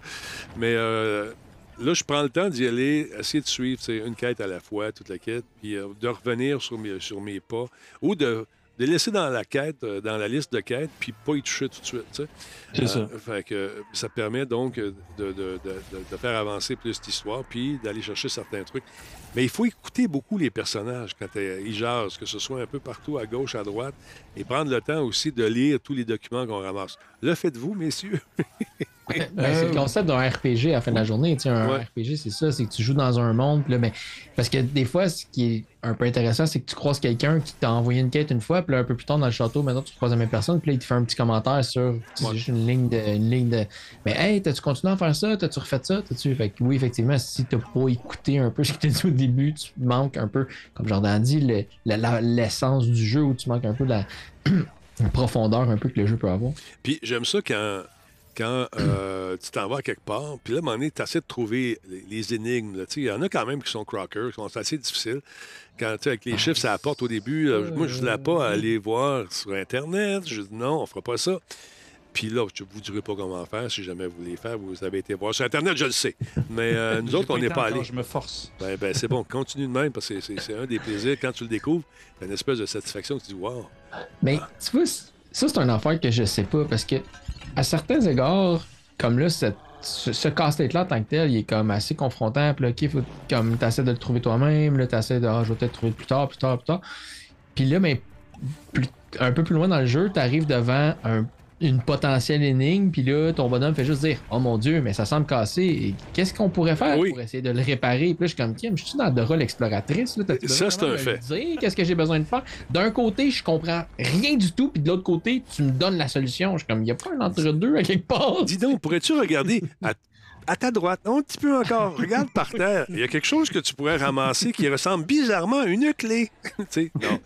S2: Mais euh, là, je prends le temps d'y aller, essayer de suivre une quête à la fois, toute la quête, puis euh, de revenir sur mes, sur mes pas ou de, de laisser dans la quête, euh, dans la liste de quêtes, puis pas y toucher tout de suite. tu sais.
S3: C'est ça.
S2: Euh, fait que ça permet donc de, de- de- de- de faire avancer plus l'histoire, puis d'aller chercher certains trucs. Mais il faut écouter beaucoup les personnages quand euh, ils jasent, que ce soit un peu partout, à gauche, à droite, et prendre le temps aussi de lire tous les documents qu'on ramasse. Le faites-vous, messieurs? (laughs)
S1: Ben, c'est le concept d'un RPG à la fin de la journée. Tu sais, un
S2: Ouais.
S1: RPG, c'est ça, c'est que tu joues dans un monde. puis Là, ben, parce que des fois, ce qui est un peu intéressant, c'est que tu croises quelqu'un qui t'a envoyé une quête une fois, puis là, un peu plus tard dans le château, maintenant tu croises la même personne, puis là, il te fait un petit commentaire sur tu
S2: Ouais.
S1: juste une ligne de. Une ligne de Mais hey, t'as-tu continué à faire ça? T'as-tu refait ça? T'as-tu. Fait que oui, effectivement, si t'as pas écouté un peu ce que t'as dit au début, tu manques un peu, comme Jordan a dit, le- la- la- l'essence du jeu, où tu manques un peu la. la (coughs) profondeur un peu que le jeu peut avoir.
S2: Puis j'aime ça quand, quand euh, tu t'en vas à quelque part, puis là, à un moment donné, tu essaies de trouver les, les énigmes. Il y en a quand même qui sont crockers, qui sont assez difficiles. Quand, tu avec les chiffres, ça apporte au début. là, moi, je ne voulais pas aller voir sur Internet. Je dis non, on fera pas ça. Puis là, je ne vous dirai pas comment faire. Si jamais vous voulez faire, vous avez été voir sur Internet, je le sais. Mais euh, (laughs) nous autres, on n'est pas allés.
S3: Je me force.
S2: Ben, ben, c'est bon, continue de même parce que c'est- un des plaisirs. Quand tu le découvres, t'as une espèce de satisfaction. Tu te dis, wow.
S1: Mais tu vois, ça, c'est une affaire que je sais pas parce que, à certains égards, comme là, cette- ce, ce casse-tête-là, en tant que tel, il est comme assez confrontant. Puis là, OK, faut, comme t'essaies de le trouver toi-même, là, t'essaies de, ah, je vais peut-être le trouver plus tard, plus tard, plus tard. Puis là, mais plus- un peu plus loin dans le jeu, t'arrives devant un- une potentielle énigme, puis là, ton bonhomme fait juste dire Oh mon Dieu, mais ça semble cassé. Qu'est-ce qu'on pourrait faire
S2: Oui.
S1: pour essayer de le réparer? Puis là, je suis comme Kim, je suis dans Dora l'exploratrice.
S2: Ça, c'est un fait.
S1: Qu'est-ce que j'ai besoin de faire? D'un côté, je comprends rien du tout, puis de l'autre côté, tu me donnes la solution. Je suis comme, il n'y a pas un entre-deux à quelque part.
S2: Dis donc, pourrais-tu regarder à, à ta droite, un petit peu encore, regarde par terre. Il y a quelque chose que tu pourrais ramasser qui ressemble bizarrement à une clé. (laughs) tu sais, non.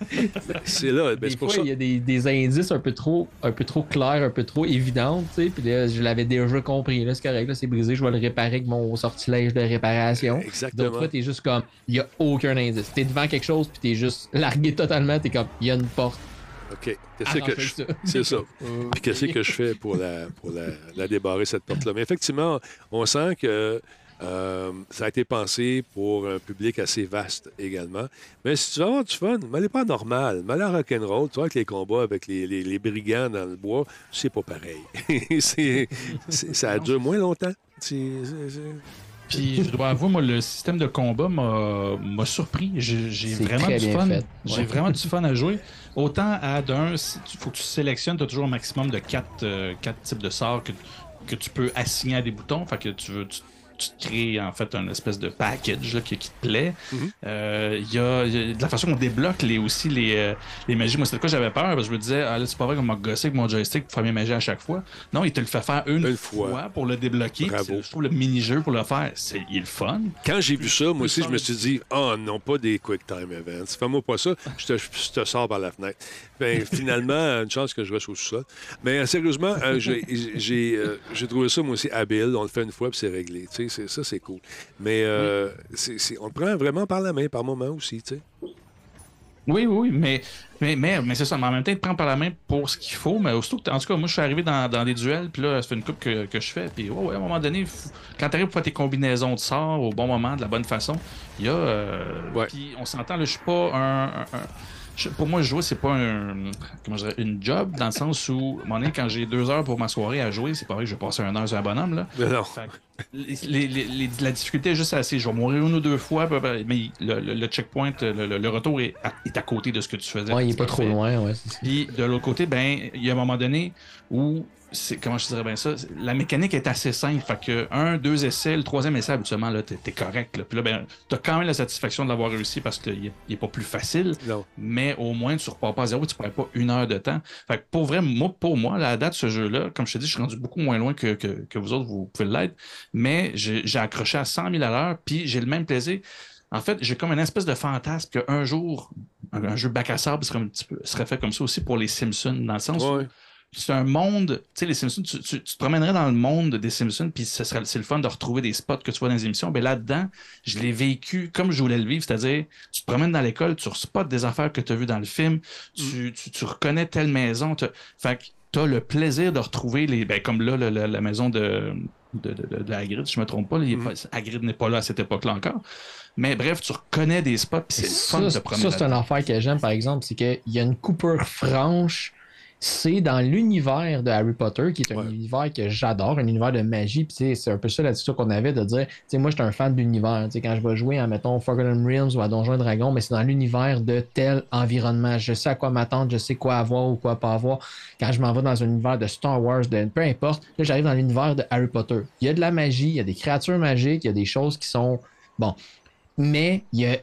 S2: C'est là, ben,
S1: Des fois,
S2: ça.
S1: il y a des, des indices un peu trop un peu trop clairs, un peu trop évidents. Puis là, je l'avais déjà compris. Là, c'est correct, là, c'est brisé, je vais le réparer avec mon sortilège de réparation.
S2: Exactement.
S1: D'autres fois, t'es juste comme, il y a aucun indice. T'es devant quelque chose, puis t'es juste largué totalement. T'es comme, il y a une porte.
S2: OK. Qu'est-ce
S1: Ah,
S2: que je... C'est ça. (laughs) Puis qu'est-ce que je fais pour la, pour la, la débarrer, cette porte-là? Mais effectivement, on sent que euh, ça a été pensé pour un public assez vaste également. Mais si tu veux avoir du fun, mais elle n'est pas normale. Mais la rock'n'roll, tu vois, avec les combats avec les, les- les brigands dans le bois, c'est pas pareil. (laughs) Ça dure moins longtemps.
S3: Puis je dois avouer, moi, le système de combat m'a surpris. J'ai vraiment du fun. J'ai vraiment du fun à jouer. Autant à d'un, il faut que tu sélectionnes, tu as toujours un maximum de quatre, euh, quatre types de sorts que, que tu peux assigner à des boutons. Fait que tu veux. Tu, tu crées en fait un espèce de package là, qui, qui te plaît.
S2: Mhm.
S3: Euh, Il y, a, il y a de la façon qu'on débloque les, aussi les, euh, les magies. Moi, c'est de quoi j'avais peur parce que je me disais, ah là, c'est pas vrai qu'on m'a gossé avec mon joystick pour faire mes magies à chaque fois. Non, il te le fait faire une,
S2: Une
S3: fois.
S2: fois.
S3: pour le débloquer. Je trouve le mini-jeu pour le faire, c'est il est le fun.
S2: Quand j'ai vu ça, moi aussi, je me suis dit, oh non, pas des quick time events. Fais-moi pas ça, (laughs) je te, je te sors par la fenêtre. Ben, finalement, une chance que je reste au sous-sol. Mais euh, sérieusement, euh, j'ai euh, trouvé ça, moi aussi, habile. On le fait une fois, puis c'est réglé. Tu sais, c'est- ça, c'est cool. Mais euh, c'est- c'est- on le prend vraiment par la main, par moment aussi, tu sais.
S3: Oui, oui, mais, mais, mais, mais c'est ça. Mais en même temps, il te prend par la main pour ce qu'il faut. Mais aussitôt que, en tout cas, moi, je suis arrivé dans, dans des duels, puis là, ça fait une coupe que, que je fais. Puis, ouais, ouais, à un moment donné, faut- quand tu arrives pour faire tes combinaisons de sorts au bon moment, de la bonne façon, il y a. euh,
S2: Ouais.
S3: Puis, on s'entend, là, je suis pas un. un- un- je- pour moi, jouer, c'est pas un, comment je dirais, une job, dans le sens où, à un moment donné, quand j'ai deux heures pour ma soirée à jouer, c'est pas vrai que je vais passer un heure sur un bonhomme, là.
S2: Mais non.
S3: Fait que les- les- les- les- la difficulté est juste assez. Je vais mourir une ou deux fois, mais le, le- le checkpoint, le, le- le retour est à, est à côté de ce que tu faisais.
S1: Ouais, il est pas trop
S3: Fait-
S1: loin, ouais.
S3: Puis de l'autre côté, ben, il y a un moment donné où c'est comment je dirais bien ça, la mécanique est assez simple. Fait que un, deux essais, le troisième essai habituellement là, t'es, correct. Là. Puis là, ben, t'as quand même la satisfaction de l'avoir réussi parce qu'il est pas plus facile
S2: Non.
S3: mais au moins tu repars pas à zéro, tu perds pas une heure de temps. Fait que pour vrai, moi, pour moi, la date de ce jeu-là, comme je te dis, je suis rendu beaucoup moins loin que, que, que vous autres, vous pouvez l'être, mais j'ai accroché à 100 000 à l'heure, puis j'ai le même plaisir. En fait, j'ai comme une espèce de fantasme qu'un jour, un, un jeu bac à sable serait, un petit peu, serait fait comme ça aussi pour les Simpsons, dans le sens où. C'est un monde, tu sais, les Simpsons, tu, tu- tu te promènerais dans le monde des Simpsons, puis ce serait, c'est le fun de retrouver des spots que tu vois dans les émissions. Mais là-dedans, je l'ai vécu comme je voulais le vivre, c'est-à-dire, tu te promènes dans l'école, tu spots des affaires que tu as vues dans le film, tu, tu- tu reconnais telle maison, t'as- fait que tu as le plaisir de retrouver les, ben, comme là, le- le- la maison de, de, de, de- de Hagrid, si je me trompe pas, là, il est pas- Hagrid n'est pas là à cette époque-là encore. Mais bref, tu reconnais des spots, puis c'est le fun de promener.
S1: ça, c'est
S3: là-dedans.
S1: affaire que j'aime, par exemple, c'est qu'il y a une coupure franche. C'est dans l'univers de Harry Potter, qui est un
S2: Ouais.
S1: univers que j'adore, un univers de magie. Puis c'est un peu ça l'attitude qu'on avait de dire, tu sais, moi, je suis un fan de l'univers. Tu sais, Quand je vais jouer à, mettons, Forgotten Realms ou à Donjons et Dragons, mais c'est dans l'univers de tel environnement. Je sais à quoi m'attendre, je sais quoi avoir ou quoi pas avoir. Quand je m'en vais dans un univers de Star Wars, de peu importe, là, j'arrive dans l'univers de Harry Potter. Il y a de la magie, il y a des créatures magiques, il y a des choses qui sont. Bon. Mais il y a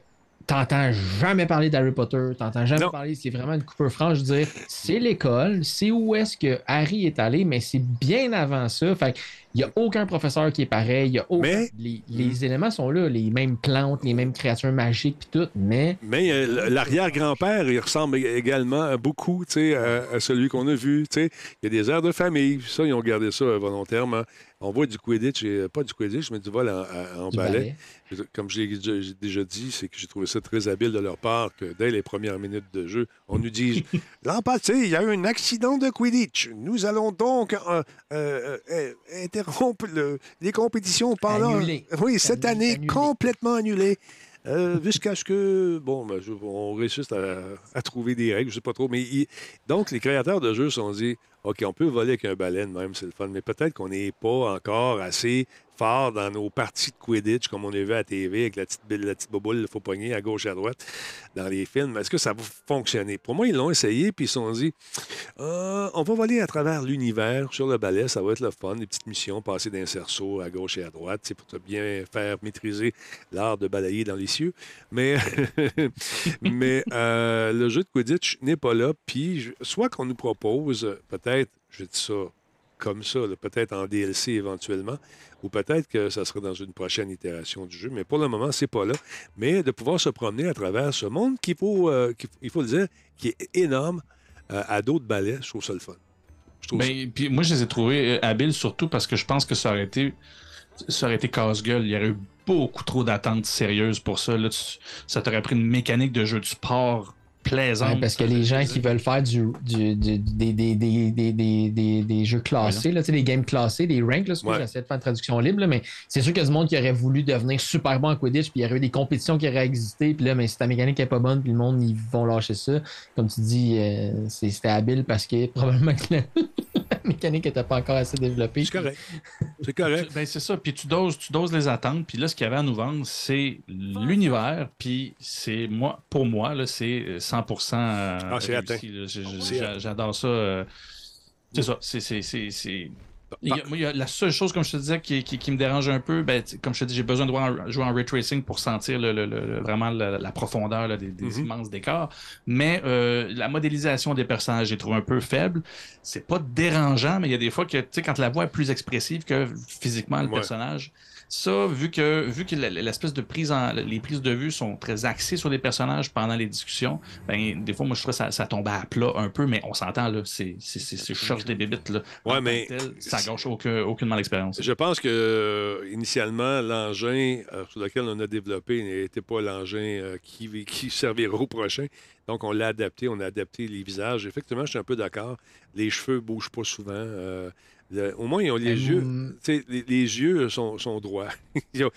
S1: t'entends jamais parler d'Harry Potter, t'entends jamais
S2: Non.
S1: parler, c'est vraiment une coupure franche, je veux dire, c'est l'école, c'est où est-ce que Harry est allé, mais c'est bien avant ça. Fait Il n'y a aucun professeur qui est pareil. Il y a aucun-
S2: Mais-
S1: les, les éléments sont là, les mêmes plantes, les mêmes créatures magiques, puis tout, mais
S2: Mais euh, l'arrière-grand-père, il ressemble ég- également beaucoup à, à celui qu'on a vu. Il y a des airs de famille. Ça, ils ont gardé ça euh, volontairement. On voit du Quidditch, et, euh, pas du Quidditch, mais du vol en, en-
S1: du
S2: ballet.
S1: ballet.
S2: Comme j'ai déjà dit, c'est que j'ai trouvé ça très habile de leur part que dès les premières minutes de jeu, on nous dit (laughs) L'an passé, il y a eu un accident de Quidditch. Nous allons donc euh, euh, euh, interrompre le- les compétitions pendant.
S1: Annuler.
S2: Oui, cette
S1: Annulé,
S2: année,
S1: annulé.
S2: complètement annulée. Euh, jusqu'à ce que, bon, ben, on réussisse à, à trouver des règles, je sais pas trop. Mais il- donc, les créateurs de jeux se sont dit, OK, on peut voler avec un baleine même, c'est le fun, mais peut-être qu'on n'est pas encore assez fort dans nos parties de Quidditch, comme on a vu à TV, avec la petite, la petite boboule, il faut pogner à gauche et à droite dans les films. Est-ce que ça va fonctionner? Pour moi, ils l'ont essayé, puis ils se sont dit, euh, on va voler à travers l'univers sur le balai, ça va être le fun, des petites missions, passer d'un cerceau à gauche et à droite, c'est pour te bien faire maîtriser l'art de balayer dans les cieux. Mais, (laughs) mais euh, le jeu de Quidditch n'est pas là, puis soit qu'on nous propose, peut-être, je dis ça comme ça, peut-être en DLC éventuellement, ou peut-être que ça sera dans une prochaine itération du jeu, mais pour le moment, c'est pas là. Mais de pouvoir se promener à travers ce monde qu'il faut, euh, il faut le dire, qui est énorme euh, à d'autres balais, je trouve ça le fun.
S3: Ben, moi, je les ai trouvés euh, habiles surtout parce que je pense que ça aurait été, ça aurait été casse-gueule. Il y aurait eu beaucoup trop d'attentes sérieuses pour ça. Là, ça t'aurait pris une mécanique de jeu de sport plaisante.
S1: Ouais, parce que les gens qui veulent faire du, du- du- des, des, des, des, des, des- des jeux classés, là, tu sais, des games classés, des ranks, là,
S2: Ouais.
S1: que j'essaie de faire une traduction libre, là, mais c'est sûr qu'il y a du monde qui aurait voulu devenir super bon en Quidditch, puis il y aurait eu des compétitions qui auraient existé, puis là, mais si ta mécanique n'est pas bonne, puis le monde, ils vont lâcher ça. Comme tu dis, euh, c'est- c'était habile parce que (laughs) probablement que la, la (laughs) mécanique n'était pas encore assez développée.
S2: C'est correct. C'est correct.
S3: Ben, c'est ça. Puis tu doses, tu doses les attentes. Puis là, ce qu'il y avait à nous vendre, c'est l'univers. Puis c'est moi, pour moi, là, c'est 100% euh,
S2: Ah,
S3: réussi, J'adore ça. euh, C'est ça. C'est. c'est- c'est- c'est- Il y a- moi, il y a la seule chose, comme je te disais, qui, qui- qui me dérange un peu, ben, comme je te dis, j'ai besoin de jouer en, jouer en ray tracing pour sentir le- le- le- le- vraiment la, la profondeur là, des, des
S2: Mhm.
S3: immenses décors. Mais euh, la modélisation des personnages, j'ai trouvé un peu faible. C'est pas dérangeant, mais il y a des fois que, tu sais, quand la voix est plus expressive que physiquement le
S2: Ouais.
S3: personnage, ça, vu que, vu que l'espèce de prise en. Les prises de vue sont très axées sur les personnages pendant les discussions, ben, des fois, moi, je trouve que ça, ça tombe à plat un peu, mais on s'entend, là. C'est, c'est, cherche des bébites, là.
S2: Ouais, mais-
S3: tel, ça gâche aucun, aucunement l'expérience.
S2: Je pense que euh, initialement, l'engin euh, sur lequel on a développé n'était pas l'engin euh, qui, qui servira au prochain. Donc, on l'a adapté, on a adapté les visages. Effectivement, je suis un peu d'accord. Les cheveux ne bougent pas souvent. euh, au moins, ils ont les
S1: Euh,
S2: yeux.
S1: mm.
S2: Les, les yeux sont, sont droits. (laughs) Ont-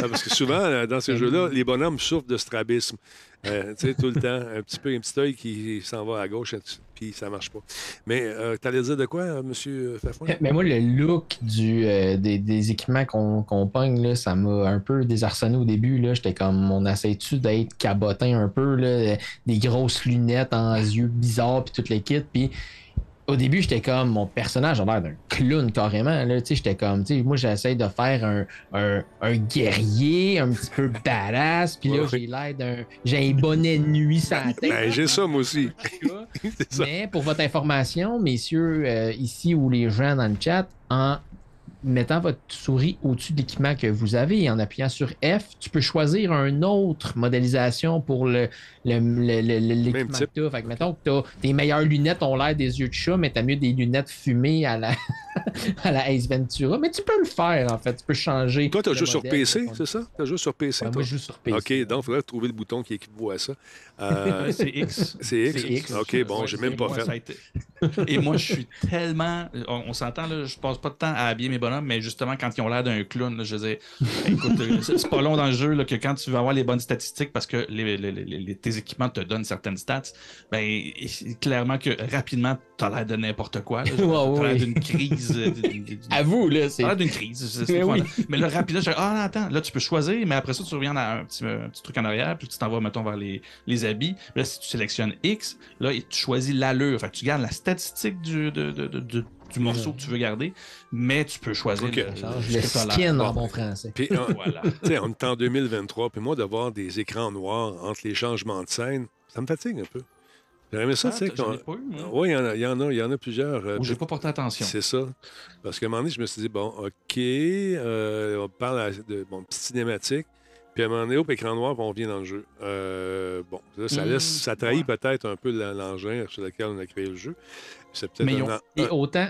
S2: parce que souvent, euh, dans ces
S1: Euh,
S2: jeux-là, les bonhommes souffrent de strabisme. Euh, tu sais, tout le temps. Un petit peu, un petit œil qui s'en va à gauche, puis ça marche pas. Mais tu allais dire de quoi, euh, M. Fafouin?
S1: Mais moi, le look du, euh, des, des équipements qu'on qu'on pogne, là, ça m'a un peu désarçonné au début. là. J'étais comme, on essaie-tu d'être cabotin un peu, là, des grosses lunettes en yeux bizarres, puis toute l'équipe. Puis au début, j'étais comme, mon personnage a l'air d'un clown carrément. Là. Tu sais, J'étais comme, tu sais, moi, j'essaie de faire un, un, un guerrier un petit peu badass. Puis là,
S2: Ouais.
S1: j'ai l'air d'un. J'ai un bonnet de nuit sur la tête.
S2: Ben, j'ai ça, moi aussi. (laughs) (laughs) Ça.
S1: Mais pour votre information, messieurs, euh, ici ou les gens dans le chat, en mettant votre souris au-dessus de l'équipement que vous avez et en appuyant sur F, tu peux choisir une autre modélisation pour le, l'équipement que tu as. Fait que mettons que t'as- tes meilleures lunettes ont l'air des yeux de chat, mais tu as mieux des lunettes fumées à la, (laughs) (laughs) à la Ace Ventura. Mais tu peux le faire, en fait. Tu peux changer.
S2: Toi, tu as joué sur PC, c'est ça? Tu as joué sur PC,
S1: Ouais,
S2: toi?
S1: moi, je joue sur PC.
S2: OK, donc il faudrait trouver le bouton qui équivaut à ça. Euh, (laughs)
S3: c'est X.
S2: c'est X?
S1: C'est X.
S2: OK, bon, j'ai même pas
S3: moi,
S2: fait.
S3: ça a été- Et moi, je suis tellement. On, on s'entend, là, je passe pas de temps à habiller mes bonhommes, mais justement, quand ils ont l'air d'un clown, là, je veux dire, écoute, euh, c'est pas long dans le jeu là, que quand tu vas avoir les bonnes statistiques parce que les, les- les- les- tes équipements te donnent certaines stats, ben, clairement que rapidement, tu as l'air de n'importe quoi. là. (laughs) T'as l'air d'une crise. euh, d'une-
S1: À vous, là, c'est.
S3: T'as l'air d'une crise. c'est-
S1: Mais oui.
S3: Mais là, rapidement, je dis, ah, attends, là, tu peux choisir, mais après ça, tu reviens à un petit, un petit truc en arrière, puis tu t'en vas, mettons, vers les, les habits. Puis Là, si tu sélectionnes X, là, tu choisis l'allure. Fait que tu gardes la statistique du, de- de- de- de- du morceau que tu veux garder, mais tu peux choisir
S2: Ok.
S3: le,
S1: le
S3: t'as
S1: skin en
S2: Bon.
S1: bon français.
S2: Puis, euh,
S3: Voilà. (laughs)
S2: tu sais, on est en 2023, puis moi, d'avoir des écrans noirs entre les changements de scène, ça me fatigue un peu. J'aurais aimé ça,
S3: Ah,
S2: tu sais.
S3: moi.
S2: Oui, il y, en a- y en a, y en a plusieurs. euh,
S3: Ou j'ai pas porté attention.
S2: C'est ça. Parce qu'à un moment donné, je me suis dit, bon, OK, euh, on parle de bon, petite cinématique. Puis à un moment donné, hop, écran noir, on vient dans le jeu. Euh, bon, là, ça,
S3: Hmm,
S2: laisse, ça trahit
S3: ouais.
S2: peut-être un peu l'engin sur lequel on a créé le jeu.
S3: Mais
S2: un
S1: Et autant,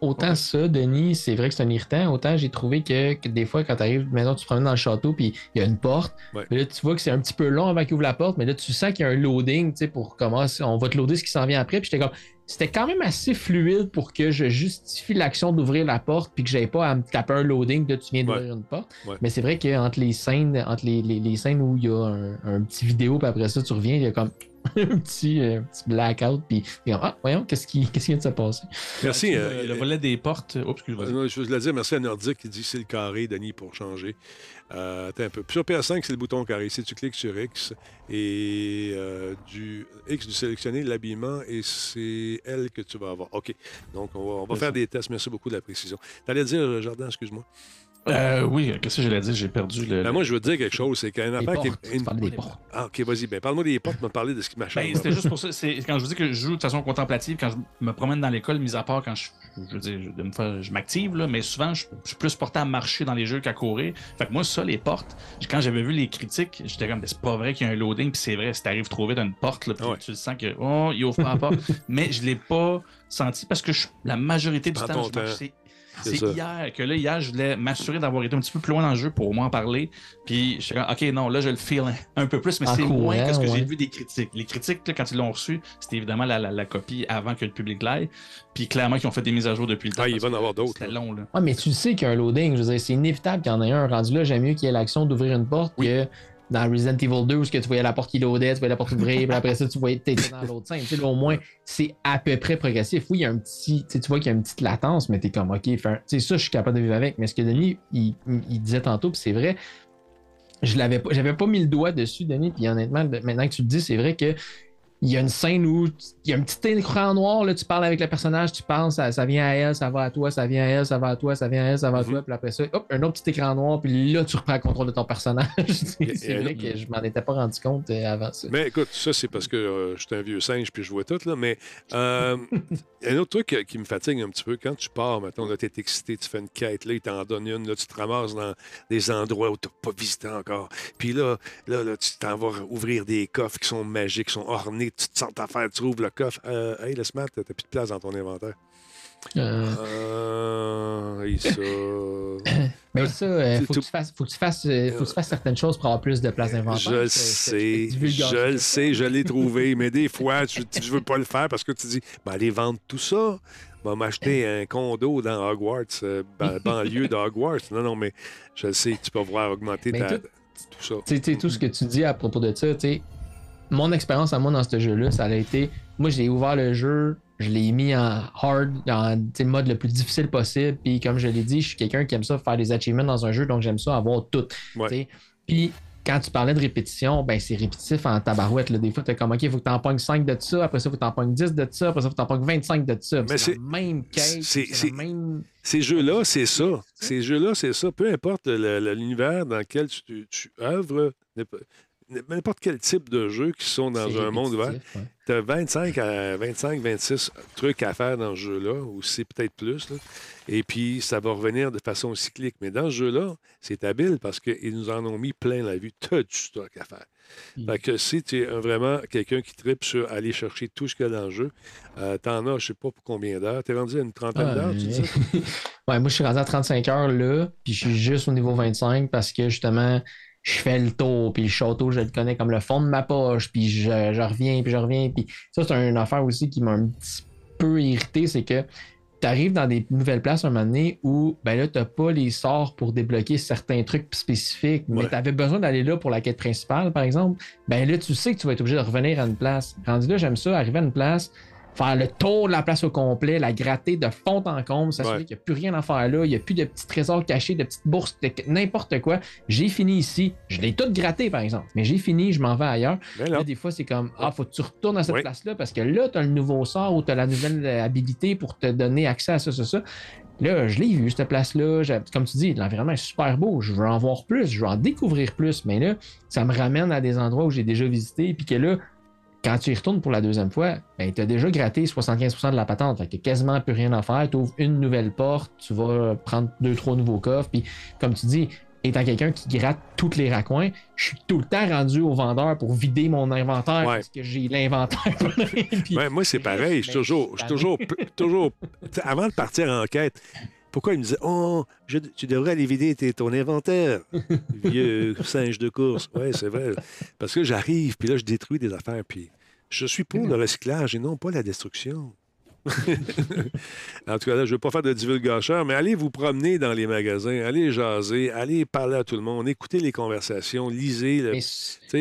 S1: autant
S3: Ouais.
S1: ça, Denis, c'est vrai que c'est un irritant. Autant j'ai trouvé que, que des fois, quand tu arrives, maintenant tu te promènes dans le château, puis il y a une porte.
S2: Ouais.
S1: Là, tu vois que c'est un petit peu long avant qu'il ouvre la porte, mais là, tu sens qu'il y a un loading, tu sais, pour commencer. On va te loader ce qui s'en vient après. Puis j'étais comme. C'était quand même assez fluide pour que je justifie l'action d'ouvrir la porte, puis que j'avais pas à me taper un loading, là, tu viens d'ouvrir une porte.
S2: Ouais.
S1: Mais c'est vrai qu'entre les scènes, entre les, les- les scènes où il y a un, un petit vidéo, puis après ça, tu reviens, il y a comme (laughs) un petit, euh, petit blackout, puis ah, voyons, qu'est-ce qui, qu'est-ce qui vient de se passer?
S2: Merci.
S3: Le,
S2: euh,
S3: le volet des portes. Oups, excuse-moi.
S2: Euh, non, je veux le dire, merci à Nordic qui dit c'est le carré, Denis, pour changer. Euh, attends un peu. Puis sur PS5, c'est le bouton carré. Si tu cliques sur X et euh, du X du sélectionner l'habillement et c'est elle que tu vas avoir. OK. Donc, on va, on va faire
S3: ça.
S2: des tests. Merci beaucoup de la précision. T'allais dire, euh, Jardin, excuse-moi.
S3: Euh, oui, qu'est-ce que j'allais dire? J'ai perdu le.
S2: Ben, moi, je veux te dire quelque chose. C'est qu'il y a une
S1: Les
S2: affaire qui une-
S1: des portes.
S2: Ah, OK, vas-y. Ben, parle-moi des portes, me parler de ce qui m'a
S3: Ben,
S2: changé.
S3: c'était juste pour ça. C'est quand je vous dis que je joue de façon contemplative, quand je me promène dans l'école, mis à part quand je, je veux dire, je, de me faire- je m'active, là, mais souvent, je, je suis plus porté à marcher dans les jeux qu'à courir. Fait que moi, ça, les portes, quand j'avais vu les critiques, j'étais comme, Ben, c'est pas vrai qu'il y a un loading, puis c'est vrai, si t'arrives trop vite à une porte, là, puis
S2: Ouais.
S3: tu le sens que, oh, il ouvre pas la porte. (laughs) mais je l'ai pas senti parce que je- la majorité du temps, je marche. C'est- hier que là, hier, je voulais m'assurer d'avoir été un petit peu plus loin dans le jeu pour au moins en parler. Puis je suis comme, OK, non, là, je le feel un, (laughs) un peu plus, mais c'est moins que ce que j'ai vu des critiques. Les critiques, là, quand ils l'ont reçu, c'était évidemment la, la- la copie avant que le public l'aille. Puis clairement, qu'ils ont fait des mises à jour depuis le temps.
S2: Ah, il va en avoir d'autres,
S3: C'était long, là.
S1: Ouais, mais tu le sais qu'il y a un loading. Je veux dire, c'est inévitable qu'il y en ait un. Rendu là, j'aime mieux qu'il y ait l'action d'ouvrir une porte que dans Resident Evil 2 où que tu voyais la porte qui loadait, tu voyais la porte ouvrir, puis après ça, tu voyais t'étais dans l'autre scène. Là, au moins, c'est à peu près progressif. Oui, il y a un petit. Tu vois qu'il y a une petite latence, mais t'es comme OK, sais, ça, je suis capable de vivre avec. Mais ce que Denis, il, disait tantôt, c'est vrai, je l'avais pas, j'avais pas mis le doigt dessus, Denis, puis honnêtement, maintenant que tu le dis, c'est vrai que il y a une scène où il y a un petit écran noir, là, tu parles avec le personnage, tu penses, ça, ça vient à elle, ça va à toi, ça vient à elle, ça va à toi, ça vient à elle, ça va à
S2: Mhm.
S1: toi, puis après ça, hop, un autre petit écran noir, puis là, tu reprends le contrôle de ton personnage. (laughs) c'est vrai que je m'en étais pas rendu compte euh, avant ça.
S2: Mais écoute, ça, c'est parce que euh, je suis un vieux singe puis je vois tout, là. Mais euh, (laughs) un autre truc euh, qui me fatigue un petit peu, quand tu pars, maintenant, là, tu es excité, tu fais une quête, là, il t'en donne une, là, tu te ramasses dans des endroits où tu n'as pas visité encore. Puis là, là, là, tu t'en vas ouvrir des coffres qui sont magiques, qui sont ornés, tu te sens à faire, tu ouvres le coffre. Euh, hey, le smart, t'as plus de place dans ton inventaire.
S1: Euh,
S2: Euh, et ça. (coughs)
S1: mais ça, euh, faut, que tu fasses, faut, que tu fasses, euh, faut que tu fasses certaines choses pour avoir plus de place d'inventaire.
S2: Je le sais, je le sais, je l'ai trouvé, mais des fois, je, je veux pas le faire parce que tu dis, ben, allez vendre tout ça, va m'acheter un condo dans Hogwarts, ban- (laughs) banlieue de Hogwarts. Non, non, mais je le sais, tu peux voir augmenter
S1: Mais
S2: ta,
S1: tout-
S2: tout ça.
S1: Tu sais, tu sais, tout ce que tu dis à propos de ça, tu sais, mon expérience à moi dans ce jeu-là, ça a été. Moi, j'ai ouvert le jeu, je l'ai mis en hard, en mode le plus difficile possible. Puis, comme je l'ai dit, je suis quelqu'un qui aime ça faire des achievements dans un jeu, donc j'aime ça avoir tout.
S2: Ouais.
S1: Puis, quand tu parlais de répétition, ben c'est répétitif en tabarouette. Là. Des fois, tu es comme, OK, il faut que tu en pognes 5 de ça, après ça, il faut que tu en pognes 10 de ça, après ça, il faut que tu en pognes 25 de ça.
S2: Mais
S1: C'est la même quête,
S2: c'est-
S1: même.
S2: Ces jeux-là, c'est ça. Ces jeux-là, c'est ça. Peu importe l'univers dans lequel tu, tu, tu œuvres, n'importe- quel type de jeux qui sont dans un monde ouvert,
S1: ouais.
S2: tu as 25 à 25, 26 trucs à faire dans ce jeu-là, ou c'est peut-être plus. là. Et puis, ça va revenir de façon cyclique. Mais dans ce jeu-là, c'est habile parce qu'ils nous en ont mis plein la vue. Tu as du stock à faire.
S1: Mm.
S2: Fait que si tu es vraiment quelqu'un qui tripe sur aller chercher tout ce qu'il y a dans le jeu, euh, t'en as, je sais pas pour combien d'heures. T'es rendu à une trentaine
S1: Ah,
S2: d'heures, tu dis? (laughs)
S1: ouais, moi, je suis rendu à 35 heures là, puis je suis juste au niveau 25 parce que justement, je fais le tour, puis le château, je le connais comme le fond de ma poche, puis je, je reviens, puis je reviens. Puis ça, c'est une affaire aussi qui m'a un petit peu irrité, c'est que tu arrives dans des nouvelles places un moment donné où, ben là, tu n'as pas les sorts pour débloquer certains trucs spécifiques, mais
S2: Ouais.
S1: tu avais besoin d'aller là pour la quête principale, par exemple. Ben là, tu sais que tu vas être obligé de revenir à une place. Rendu là, j'aime ça, arriver à une place, faire le tour de la place au complet, la gratter de fond en comble, s'assurer
S2: Ouais.
S1: qu'il n'y a plus rien à faire là, il n'y a plus de petits trésors cachés, de petites bourses, de n'importe quoi. J'ai fini ici. Je l'ai tout gratté, par exemple, mais j'ai fini, je m'en vais ailleurs.
S2: Ben là,
S1: Là, des fois, c'est comme Ah, faut que tu retournes à cette
S2: Oui.
S1: place-là parce que là, tu as le nouveau sort ou tu as la nouvelle euh, habilité pour te donner accès à ça, ça, ça. Là, je l'ai vu, cette place-là. Comme tu dis, l'environnement est super beau. Je veux en voir plus, je veux en découvrir plus. Mais là, ça me ramène à des endroits où j'ai déjà visité. Puis que là, quand tu y retournes pour la deuxième fois, ben, tu as déjà gratté 75% de la patente. Fait que quasiment plus rien à faire. Tu ouvres une nouvelle porte, tu vas prendre deux, trois nouveaux coffres. Puis, comme tu dis, étant quelqu'un qui gratte tous les raccoins, je suis tout le temps rendu au vendeur pour vider mon inventaire
S2: Ouais.
S1: parce que j'ai l'inventaire. (laughs)
S2: Ouais, moi, c'est pareil. Je suis toujours, je suis toujours, toujours. sais, Avant de partir en quête, pourquoi il me disait Oh, je- tu devrais aller vider ton inventaire, (laughs) vieux singe de course. Oui, c'est vrai. Parce que j'arrive, puis là, je détruis des affaires, puis je suis pour le recyclage et non pas la destruction. (laughs) en tout cas, là, je ne veux pas faire de divulgacheur, mais allez vous promener dans les magasins, allez jaser, allez parler à tout le monde, écoutez les conversations, lisez. le-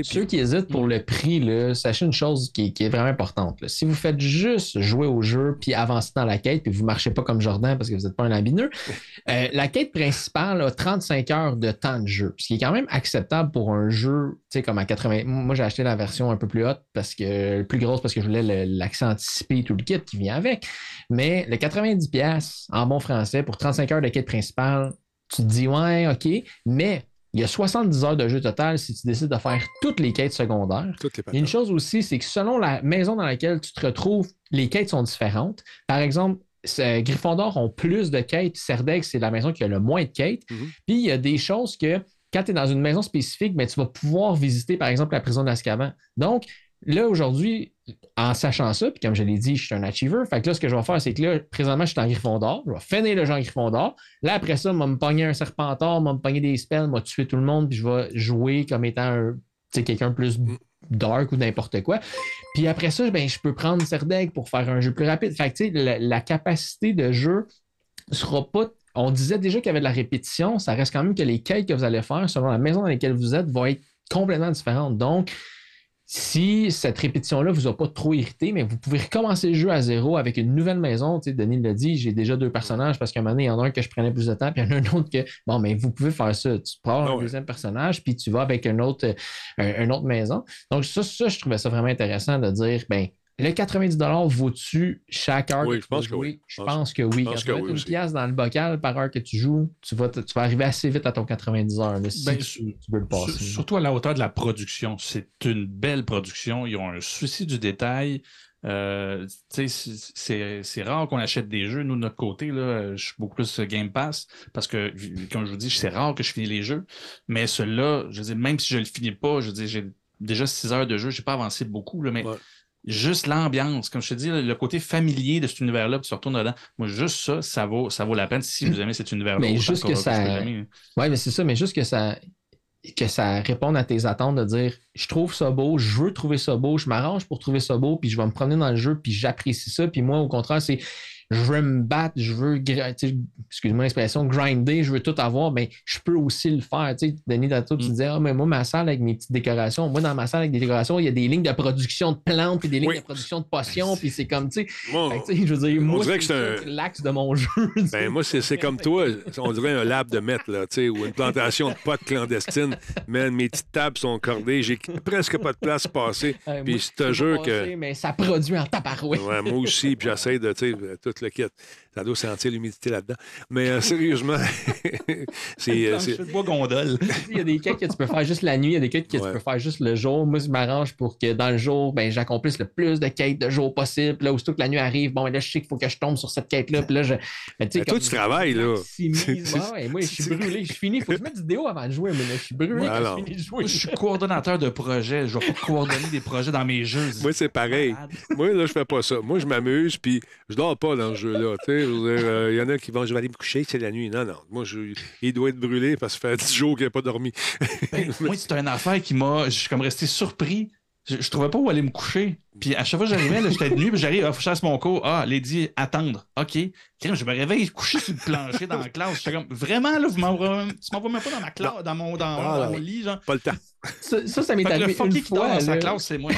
S1: ceux qui hésitent pour le prix, là, sachez une chose qui, qui est vraiment importante. là. Si vous faites juste jouer au jeu puis avancer dans la quête, puis vous ne marchez pas comme Jordan parce que vous n'êtes pas un ambineux, (laughs) euh, la quête principale a 35 heures de temps de jeu, ce qui est quand même acceptable pour un jeu, tu sais, comme à 80. Moi, j'ai acheté la version un peu plus haute parce que plus grosse parce que je voulais l'accès anticipé, tout le kit qui vient avec. Mais le 90$ en bon français pour 35 heures de quête principale, tu te dis, ouais, OK, mais il y a 70 heures de jeu total si tu décides de faire toutes les quêtes secondaires. Il y a une chose aussi, c'est que selon la maison dans laquelle tu te retrouves, les quêtes sont différentes. Par exemple, Gryffondor ont plus de quêtes. Cerdex, c'est la maison qui a le moins de quêtes.
S2: Mhm.
S1: Puis il y a des choses que quand tu es dans une maison spécifique, ben, tu vas pouvoir visiter, par exemple, la prison d'Azkaban. Donc, là, aujourd'hui, en sachant ça, puis comme je l'ai dit, je suis un achiever. Fait que là, ce que je vais faire, c'est que là, présentement, je suis en Gryffondor. Je vais finir le jeu en Gryffondor. Là, après ça, on va me pogner un serpentard, on va me pogner des spells, on va tuer tout le monde, puis je vais jouer comme étant un, quelqu'un plus dark ou n'importe quoi. Puis après ça, ben, je peux prendre Serdeg pour faire un jeu plus rapide. Fait que, tu sais, la, la capacité de jeu sera pas. On disait déjà qu'il y avait de la répétition. Ça reste quand même que les quêtes que vous allez faire selon la maison dans laquelle vous êtes vont être complètement différentes. Donc, si cette répétition-là vous a pas trop irrité, mais vous pouvez recommencer le jeu à zéro avec une nouvelle maison. Tu sais, Denis l'a dit, j'ai déjà deux personnages parce qu'à un moment donné, il y en a un que je prenais plus de temps, puis il y en a un autre que. Bon, mais vous pouvez faire ça. Tu prends
S2: Ah
S1: un
S2: ouais.
S1: deuxième personnage, puis tu vas avec un autre, euh, un- une autre maison. Donc, ça, ça, je trouvais ça vraiment intéressant de dire, ben, le 90 vaut-tu chaque heure
S2: Oui,
S1: que
S2: je
S1: tu vas
S2: pense que
S1: jouer?
S2: oui.
S1: Je
S2: Je
S1: pense que oui.
S2: pense
S1: Quand tu mettre une pièce dans le bocal par heure que tu joues, tu vas, te- tu vas arriver assez vite à ton 90 heures, là, si
S3: Ben,
S1: tu, tu veux le passer.
S3: Surtout à la hauteur de la production. C'est une belle production. Ils ont un souci du détail. Euh, tu sais, c'est- rare qu'on achète des jeux. Nous, de notre côté, là, je suis beaucoup plus Game Pass parce que, comme je vous dis, c'est rare que je finis les jeux. Mais celui-là, je veux dire, même si je le finis pas, je veux dire, j'ai déjà 6 heures de jeu, j'ai pas avancé beaucoup, là, mais
S2: Ouais.
S3: Juste l'ambiance, comme je te dis, le côté familier de cet univers-là, puis tu retournes dedans. Moi, juste ça, ça vaut, ça vaut la peine si vous aimez cet univers-là.
S1: Mais juste que ça-
S3: l'aimer.
S1: Oui, mais c'est ça, mais juste que ça, que ça réponde à tes attentes de dire je trouve ça beau, je veux trouver ça beau, je m'arrange pour trouver ça beau, puis je vais me promener dans le jeu, puis j'apprécie ça. Puis moi, au contraire, c'est je veux me battre, je veux, excuse-moi l'expression, grinder, je veux tout avoir, mais je peux aussi le faire. Tu sais, Denis, tantôt, tu
S3: Mm.
S1: disais, ah, mais moi, ma salle avec mes petites décorations, moi, dans ma salle avec des décorations, il y a des lignes de production de plantes, puis des lignes
S2: Oui.
S1: de production de potions, puis c'est comme, tu sais,
S2: Bon,
S1: fait que, tu sais, je veux dire, moi, c'est l'axe de mon jeu. tu sais.
S2: Ben, moi, c'est c'est comme toi. On dirait un lab de maître, là, tu sais, ou une plantation de potes clandestine. Man, mes petites tables sont cordées. J'ai presque pas de place passée.
S1: Euh,
S2: Puis je te jure que-
S1: Mais ça produit en tabarouette.
S2: Ouais, moi aussi, puis j'essaie de, tu sais, tout le kit. Ça doit sentir l'humidité là-dedans. Mais euh, sérieusement, (laughs) c'est. euh, c'est-
S3: bois gondole. (laughs)
S1: Il y a des quêtes que tu peux faire juste la nuit, il y a des quêtes que
S2: Ouais.
S1: tu peux faire juste le jour. Moi, je m'arrange pour que dans le jour, ben, j'accomplisse le plus de quêtes de jour possible. Là, aussitôt que la nuit arrive, bon, ben là, je sais qu'il faut que je tombe sur cette quête-là. Puis là, je. Ben, tu sais,
S2: Ben, toi,
S1: comme
S2: tu
S1: je
S2: travailles, là.
S1: maximise. (laughs) Ouais, moi, je suis brûlé. Je finis. Faut que je mette du déo avant de jouer, mais là, je suis brûlé quand
S2: Alors.
S1: je finis de jouer.
S3: Moi, je suis coordonnateur de projet. Je vais pas coordonner des projets dans mes jeux.
S2: Moi, c'est pareil. Moi, là, je fais pas ça. Moi, je m'amuse, puis je dors pas dans ce jeu-là. Tu sais, euh, il y en a qui vont, aller me coucher, c'est la nuit. Non, non. Moi, je- il doit être brûlé parce que ça fait 10 jours qu'il n'a pas dormi.
S3: Ben, moi, c'est une affaire qui m'a. Je suis comme resté surpris. Je, je trouvais pas où aller me coucher. Puis à chaque fois que j'arrivais, là, j'étais de nuit, puis j'arrive, ah, faut que je fasse mon cours. Ah, Lady, attendre. OK. Crème, Je me réveille couché sur le plancher dans la classe. J'étais comme, vraiment, là, vous m'envoyez même pas dans ma classe, dans mon, dans,
S2: Ah,
S3: mon lit, genre.
S2: Pas le temps.
S1: Ça, ça, ça m'est
S3: le
S1: arrivé
S3: fucké
S1: une
S3: qui dort
S1: fois.
S3: dans sa
S1: là.
S3: classe, c'est moi.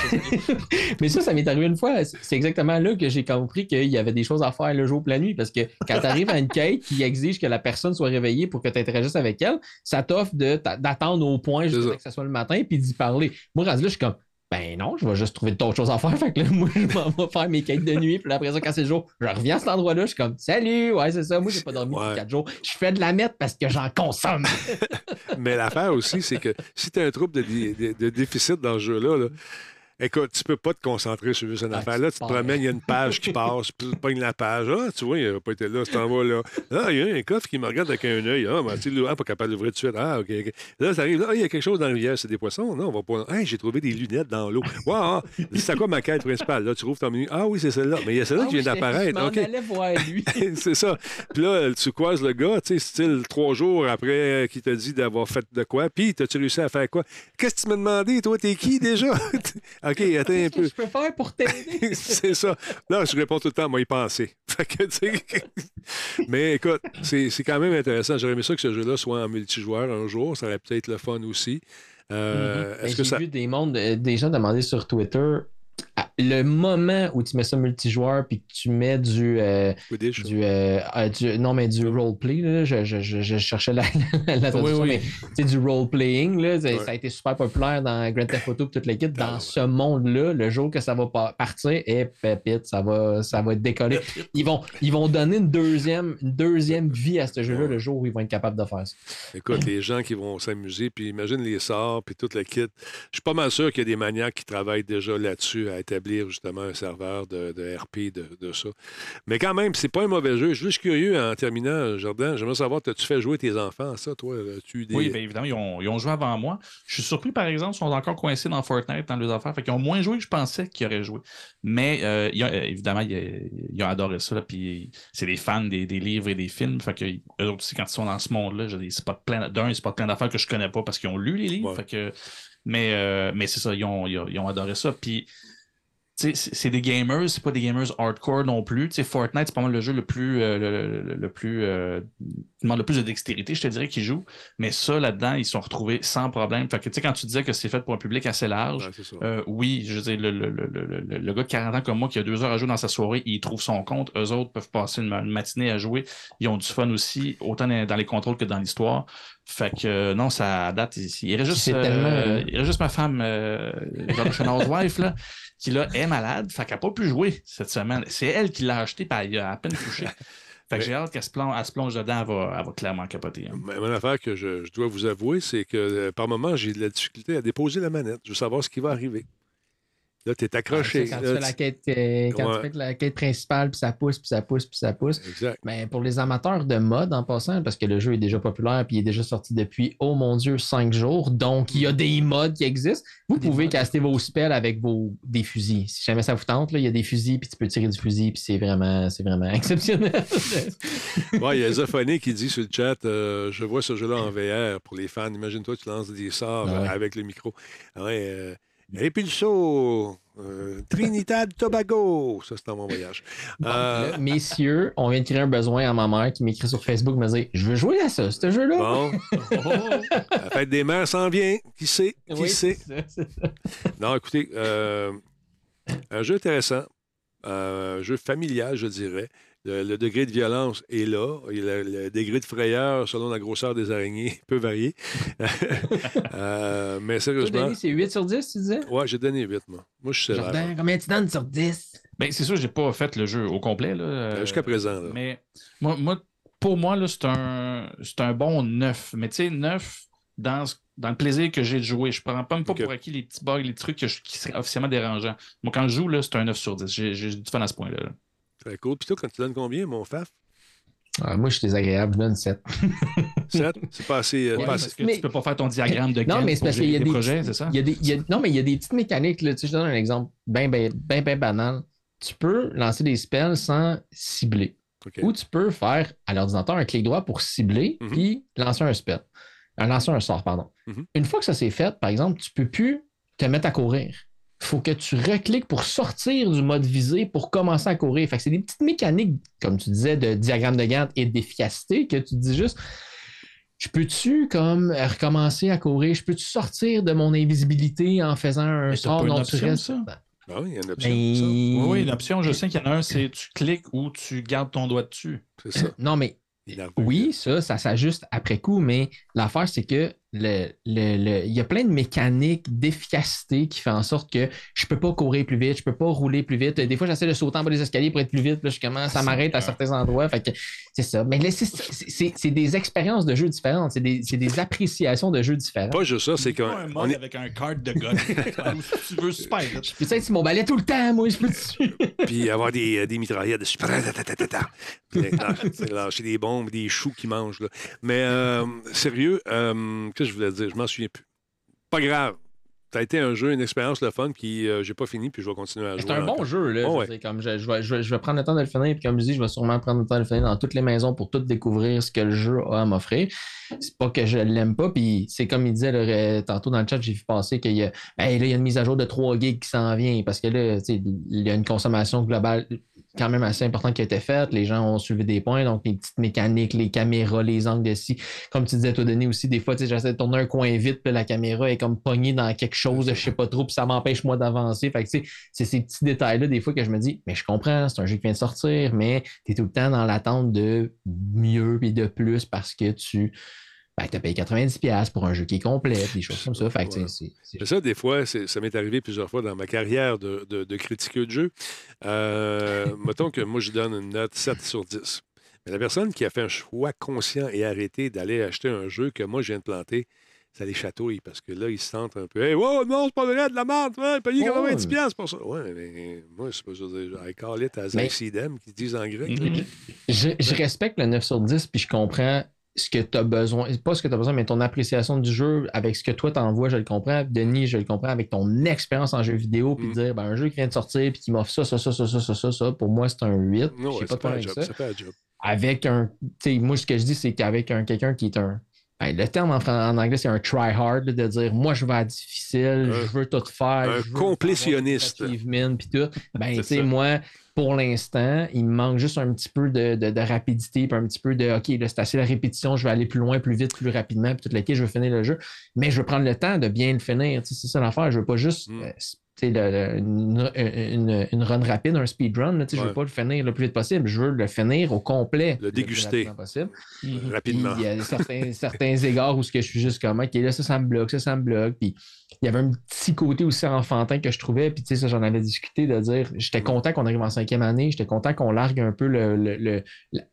S3: (laughs)
S1: Mais ça, ça m'est arrivé une fois. C'est exactement là que j'ai compris qu'il y avait des choses à faire le jour ou la nuit. Parce que quand tu arrives à une quête qui exige que la personne soit réveillée pour que tu interagisses avec elle, ça t'offre de- d'attendre au point jusqu'à que ce soit le matin puis d'y parler. Moi, rendu là, je suis comme. Ben non, je vais juste trouver d'autres choses à faire. (laughs) Fait que là, moi, je m'en vais faire mes quêtes de nuit. Puis là, après ça, quand c'est le jour, je reviens à cet endroit-là. Je suis comme, salut, ouais, c'est ça. Moi, j'ai pas dormi depuis quatre jours. Je fais de la mettre parce que j'en consomme. (laughs)
S2: Mais l'affaire aussi, c'est que si tu as un trouble de- de déficit dans ce jeu-là, là, Écoute, tu peux pas te concentrer sur une
S1: Ah,
S2: affaire.
S1: tu
S2: Là, tu te promènes, il y a une page qui passe, puis tu pognes la page. Ah, tu vois, il n'a pas été là, c'est en bas là. Ah, il y a un coffre qui me regarde avec un œil. Ah, ben, tu sais, ah, pas capable d'ouvrir tout de suite. Ah, OK. ok. Là, ça arrive. Là, Ah, il y a quelque chose dans la rivière, c'est des poissons. Non, on va pas. Hey, j'ai trouvé des lunettes dans l'eau. Wow, ah, c'est quoi ma quête principale? Là, tu trouves ton menu. Ah oui, c'est celle-là. Mais il y a celle-là
S1: Ah
S2: qui vient d'apparaître.
S1: Je m'en
S2: OK.
S1: allais voir lui. (laughs)
S2: c'est ça. Puis là, tu croises le gars, tu sais, style trois jours après euh, qui t'a dit d'avoir fait de quoi. Puis, t'as-tu réussi à faire quoi? Qu'est-ce que tu m'as demandé? Toi, t'es qui déjà? (laughs) OK, attends un
S1: Qu'est-ce que
S2: peu.
S1: je peux faire pour t'aider? (laughs)
S2: c'est ça. Là, je réponds tout le temps, moi, y penser. (laughs) Mais écoute, c'est c'est quand même intéressant. J'aurais aimé ça que ce jeu-là soit en multijoueur un jour. Ça aurait peut-être le fun aussi. Euh, Est-ce que
S1: J'ai
S2: ça.
S1: vu des, mondes, euh, des gens demander sur Twitter le moment où tu mets ça multijoueur puis que tu mets du, euh, du, euh, euh, du- non mais du roleplay là, je, je, je, cherchais la, (laughs) la traduction,
S3: oui.
S1: mais c'est du roleplaying là, c'est-
S2: Ouais.
S1: ça a été super populaire dans Grand Theft Auto et toute l'équipe.
S2: Ah,
S1: Dans
S2: ouais.
S1: ce monde-là, le jour que ça va pa- partir, et pépite, ça va, ça va décoller. Ils vont, ils vont donner une deuxième, une deuxième vie à ce jeu-là
S2: Ouais.
S1: le jour où ils vont être capables de faire ça.
S2: Écoute, les gens qui vont s'amuser, puis imagine les sorts, puis tout le kit. Je suis pas mal sûr qu'il y a des maniaques qui travaillent déjà là-dessus à établir justement un serveur de, de RP de, de ça. Mais quand même, c'est pas un mauvais jeu. Je suis juste curieux en terminant, Jordan. J'aimerais savoir, as-tu fait jouer tes enfants à ça, toi? As-tu des...
S3: Oui, bien évidemment, ils ont, ils ont joué avant moi. Je suis surpris, par exemple, ils sont encore coincés dans Fortnite, dans les affaires. Fait qu'ils ont moins joué que je pensais qu'ils auraient joué. Mais euh, ils ont- euh, évidemment, ils, ils ont adoré ça. là, puis c'est des fans des, des livres et des films. Fait que eux aussi, quand ils sont dans ce monde-là, j'ai des spots plein d'un, spotent plein d'affaires que je connais pas parce qu'ils ont lu les livres.
S2: Ouais.
S3: Fait que, mais euh, mais c'est ça, ils ont, ils ont- adoré ça. Puis tu c'est des gamers, c'est pas des gamers hardcore non plus. Tu sais, Fortnite, c'est pas mal le jeu le plus, euh, le, plus, euh, demande le plus de dextérité, je te dirais, qu'ils jouent. Mais ça, là-dedans, ils sont retrouvés sans problème. Fait que, tu sais, quand tu disais que c'est fait pour un public assez large,
S2: Ouais,
S3: euh, oui, je veux dire, le, le, le, le, le- le gars de 40 ans comme moi qui a deux heures à jouer dans sa soirée, il trouve son compte. Eux autres peuvent passer une, une matinée à jouer. Ils ont du fun aussi, autant dans, les contrôles que dans l'histoire. Fait que euh, non, ça date. Il, il reste juste, euh,
S1: tellement-
S3: il reste juste ma femme, euh, Housewife, là, qui là, est malade. Fait qu'elle n'a pas pu jouer cette semaine. C'est elle qui l'a acheté, puis elle a à peine touché. (laughs) Fait que
S2: Mais-
S3: j'ai hâte qu'elle se plonge, elle se plonge dedans, elle va, elle va clairement capoter. hein.
S2: Mais Une affaire que je, je dois vous avouer, c'est que euh, par moment, j'ai de la difficulté à déposer la manette. Je veux savoir ce qui va arriver. Là, tu es accroché.
S1: Ah, Quand, tu fais la quête, euh, quand
S2: Ouais.
S1: tu fais la quête principale, puis ça pousse, puis ça pousse, puis ça pousse.
S2: Exact.
S1: Mais pour les amateurs de mode, en passant, parce que le jeu est déjà populaire, puis il est déjà sorti depuis, oh mon Dieu, cinq jours. Donc, il y a des modes qui existent. Vous
S3: Des
S1: pouvez caster vos spells avec vos, des fusils. Si jamais ça vous tente, là, il y a des fusils, puis tu peux tirer du fusil, puis c'est vraiment, c'est vraiment (laughs) exceptionnel.
S2: Ouais, il y a Zophonie qui dit sur le chat euh, Je vois ce jeu-là en VR pour les fans. Imagine-toi, tu lances des sorts
S1: Ah ouais.
S2: avec le micro. Ouais, euh, Repulso, euh, Trinidad Tobago. Ça, c'est dans mon voyage. Euh,
S1: là, messieurs, on vient de créer un besoin à ma mère qui m'écrit sur Facebook, me dit Je veux jouer à ça, ce jeu-là.
S2: bon, (laughs) la fête des mères s'en vient. Qui sait? Qui
S1: Oui,
S2: sait?
S1: ça.
S2: Non, écoutez, euh, un jeu intéressant, euh, un jeu familial, je dirais. Le, le degré de violence est là. Et le, le degré de frayeur, selon la grosseur des araignées, (laughs) peut varier. (laughs) Euh, mais
S1: Toi,
S2: sérieusement,
S1: Denis, c'est 8 sur 10, tu disais?
S2: Ouais, j'ai donné 8, moi. Moi, je suis sévère.
S1: Jordan, combien tu donnes sur 10
S3: Ben, c'est sûr, j'ai pas fait le jeu au complet. Là, euh,
S2: Jusqu'à présent, là.
S3: Mais moi, moi, pour moi, là, c'est un, c'est un bon 9. Mais tu sais, 9 dans, ce- dans le plaisir que j'ai de jouer. Je prends pas, même pas pour acquis les petits bugs, les trucs que je- qui seraient officiellement dérangeants. Moi, quand je joue, là, c'est un 9 sur 10. J'ai, j'ai du fun à ce point-là. là.
S2: Très cool. Puis toi, quand tu donnes combien, mon faf?
S1: Ah, Moi, je suis désagréable, je donne 7.
S2: 7 (laughs) C'est pas assez. euh,
S3: Ouais,
S2: pas assez-
S3: parce que
S1: Mais-
S3: tu peux pas faire ton diagramme de
S1: Non, mais c'est parce qu'il y a des
S3: projets, c'est ça?
S1: il y a des- il y a- non, mais il y a des petites mécaniques. Là. Tu sais, je donne un exemple bien, bien, bien, bien banal. Tu peux lancer des spells sans cibler.
S2: OK.
S1: Ou tu peux faire à l'ordinateur un clic droit pour cibler
S2: Mhm.
S1: puis lancer un spell. Euh, lancer un sort, pardon.
S2: Mhm.
S1: Une fois que ça s'est fait, par exemple, tu ne peux plus te mettre à courir. Il faut que tu recliques pour sortir du mode visé pour commencer à courir. Fait que c'est des petites mécaniques, comme tu disais, de diagramme de Gantt et d'efficacité que tu te dis juste. Je peux-tu comme recommencer à courir? Je peux-tu sortir de mon invisibilité en faisant un
S3: Mais
S1: sort
S3: pas une
S1: dont tu restes?
S2: Ah oui, il y a une option.
S1: Ben,
S2: ça.
S3: Oui, oui, l'option, je sais qu'il y en a un, c'est tu cliques ou tu gardes ton doigt dessus.
S2: C'est ça.
S1: Non, mais. Oui, ça, ça s'ajuste après coup, mais l'affaire, c'est que le- le- le- il y a plein de mécaniques d'efficacité qui fait en sorte que je peux pas courir plus vite, je peux pas rouler plus vite. Des fois, j'essaie de sauter en bas des escaliers pour être plus vite. Là, je commence, ça m'arrête à certains endroits. Fait que c'est ça. Mais là, c'est- des expériences de jeux différentes. C'est des, c'est des appréciations de jeux différentes.
S2: Pas juste ça, c'est
S3: Pas
S2: qu'on
S3: un
S2: on est-
S3: avec un card de gun. (laughs) tu veux super.
S1: Je peux être sur mon balai tout le temps, moi, je peux dessus.
S2: puis avoir des, euh, des mitraillettes de super. Puis lâcher- des bombes, des choux qui mangent. Là. Mais euh, sérieux, euh, qu'est-ce que je voulais dire? Je m'en souviens plus. Pas grave. Ça a été un jeu, une expérience le fun, puis euh, j'ai pas fini, puis je vais continuer à jouer.
S1: C'est un bon jeu, là.
S2: Oh,
S1: je,
S2: ouais.
S1: comme je, je vais, je vais- prendre le temps de le finir, puis comme je dis, je vais sûrement prendre le temps de le finir dans toutes les maisons pour tout découvrir ce que le jeu a à m'offrir. C'est pas que je l'aime pas, puis c'est comme il disait là, euh, tantôt dans le chat, j'ai vu passer qu'il y a, hey, là, il y a une mise à jour de 3 gigs qui s'en vient, parce que là, il y a une consommation globale quand même assez importante qui a été faite. Les gens ont soulevé des points, donc les petites mécaniques, les caméras, les angles de scie. Comme tu disais, toi, Denis, aussi, des fois, j'essaie de tourner un coin vite, puis la caméra est comme pognée dans quelque chose je sais pas trop, puis ça m'empêche, moi, d'avancer. Fait que, c'est ces petits détails-là, des fois, que je me dis, mais je comprends, c'est un jeu qui vient de sortir, mais tu es tout le temps dans l'attente de mieux et de plus parce que tu ben, as payé 90$ pour un jeu qui est complet, des choses comme ça. Fait que,
S2: Ouais.
S1: c'est-
S2: ça, des fois, c'est- ça m'est arrivé plusieurs fois dans ma carrière de, de, de critiqueur de jeu. Euh, (laughs) mettons que moi, je donne une note 7 sur 10. Mais la personne qui a fait un choix conscient et arrêté d'aller acheter un jeu que moi, je viens de planter, ça les chatouille parce que là, ils se sentent un peu Hey, wow, non, c'est pas vrai, de la merde, ouais,
S1: Ouais,
S2: 90$
S1: ouais.
S2: pour ça. Ouais, mais moi, c'est pas ça. I call it as
S1: Mais-
S2: I see them, qu'ils disent en grec. (laughs)
S1: Je, je respecte le 9 sur 10, puis je comprends ce que tu as besoin, pas ce que tu as besoin, mais ton appréciation du jeu avec ce que toi t'envoies, je le comprends. Denis, je le comprends avec ton expérience en jeu vidéo, puis
S2: mm.
S1: dire ben, un jeu qui vient de sortir, puis qui m'offre ça, ça, ça, ça, ça, ça, ça, ça, pour moi, c'est un 8. No,
S2: ouais,
S1: pas
S2: pas un job,
S1: ça.
S2: Pas un job.
S1: Avec un, moi, ce que je dis, c'est qu'avec un, quelqu'un qui est un, ben, le terme en, anglais, c'est un try hard, de dire moi, je vais à difficile, je veux tout faire.
S2: Un complétionniste.
S1: Puis tout. Ben, tu sais, moi, pour l'instant, il me manque juste un petit peu de, de- de rapidité, puis un petit peu de OK, là, c'est assez la répétition, je vais aller plus loin, plus vite, plus rapidement, puis tout le je veux finir le jeu. Mais je veux prendre le temps de bien le finir. C'est ça l'affaire. Je veux pas juste.
S2: Mm.
S1: euh, le- le- une, une- une run rapide, un speedrun. sais, Je
S2: Ouais.
S1: veux pas le finir le plus vite possible. Je veux le finir au complet.
S2: Le déguster.
S1: plus rapidement possible. Puis,
S2: Rapidement.
S1: Il y a certains, certains égards où ce que je suis juste comme, OK, là, ça, ça me bloque, ça, ça me bloque. Puis il y avait un petit côté aussi enfantin que je trouvais. Puis, tu sais, ça, j'en avais discuté de dire, j'étais content qu'on arrive en cinquième année. J'étais content qu'on largue un peu le, le- le-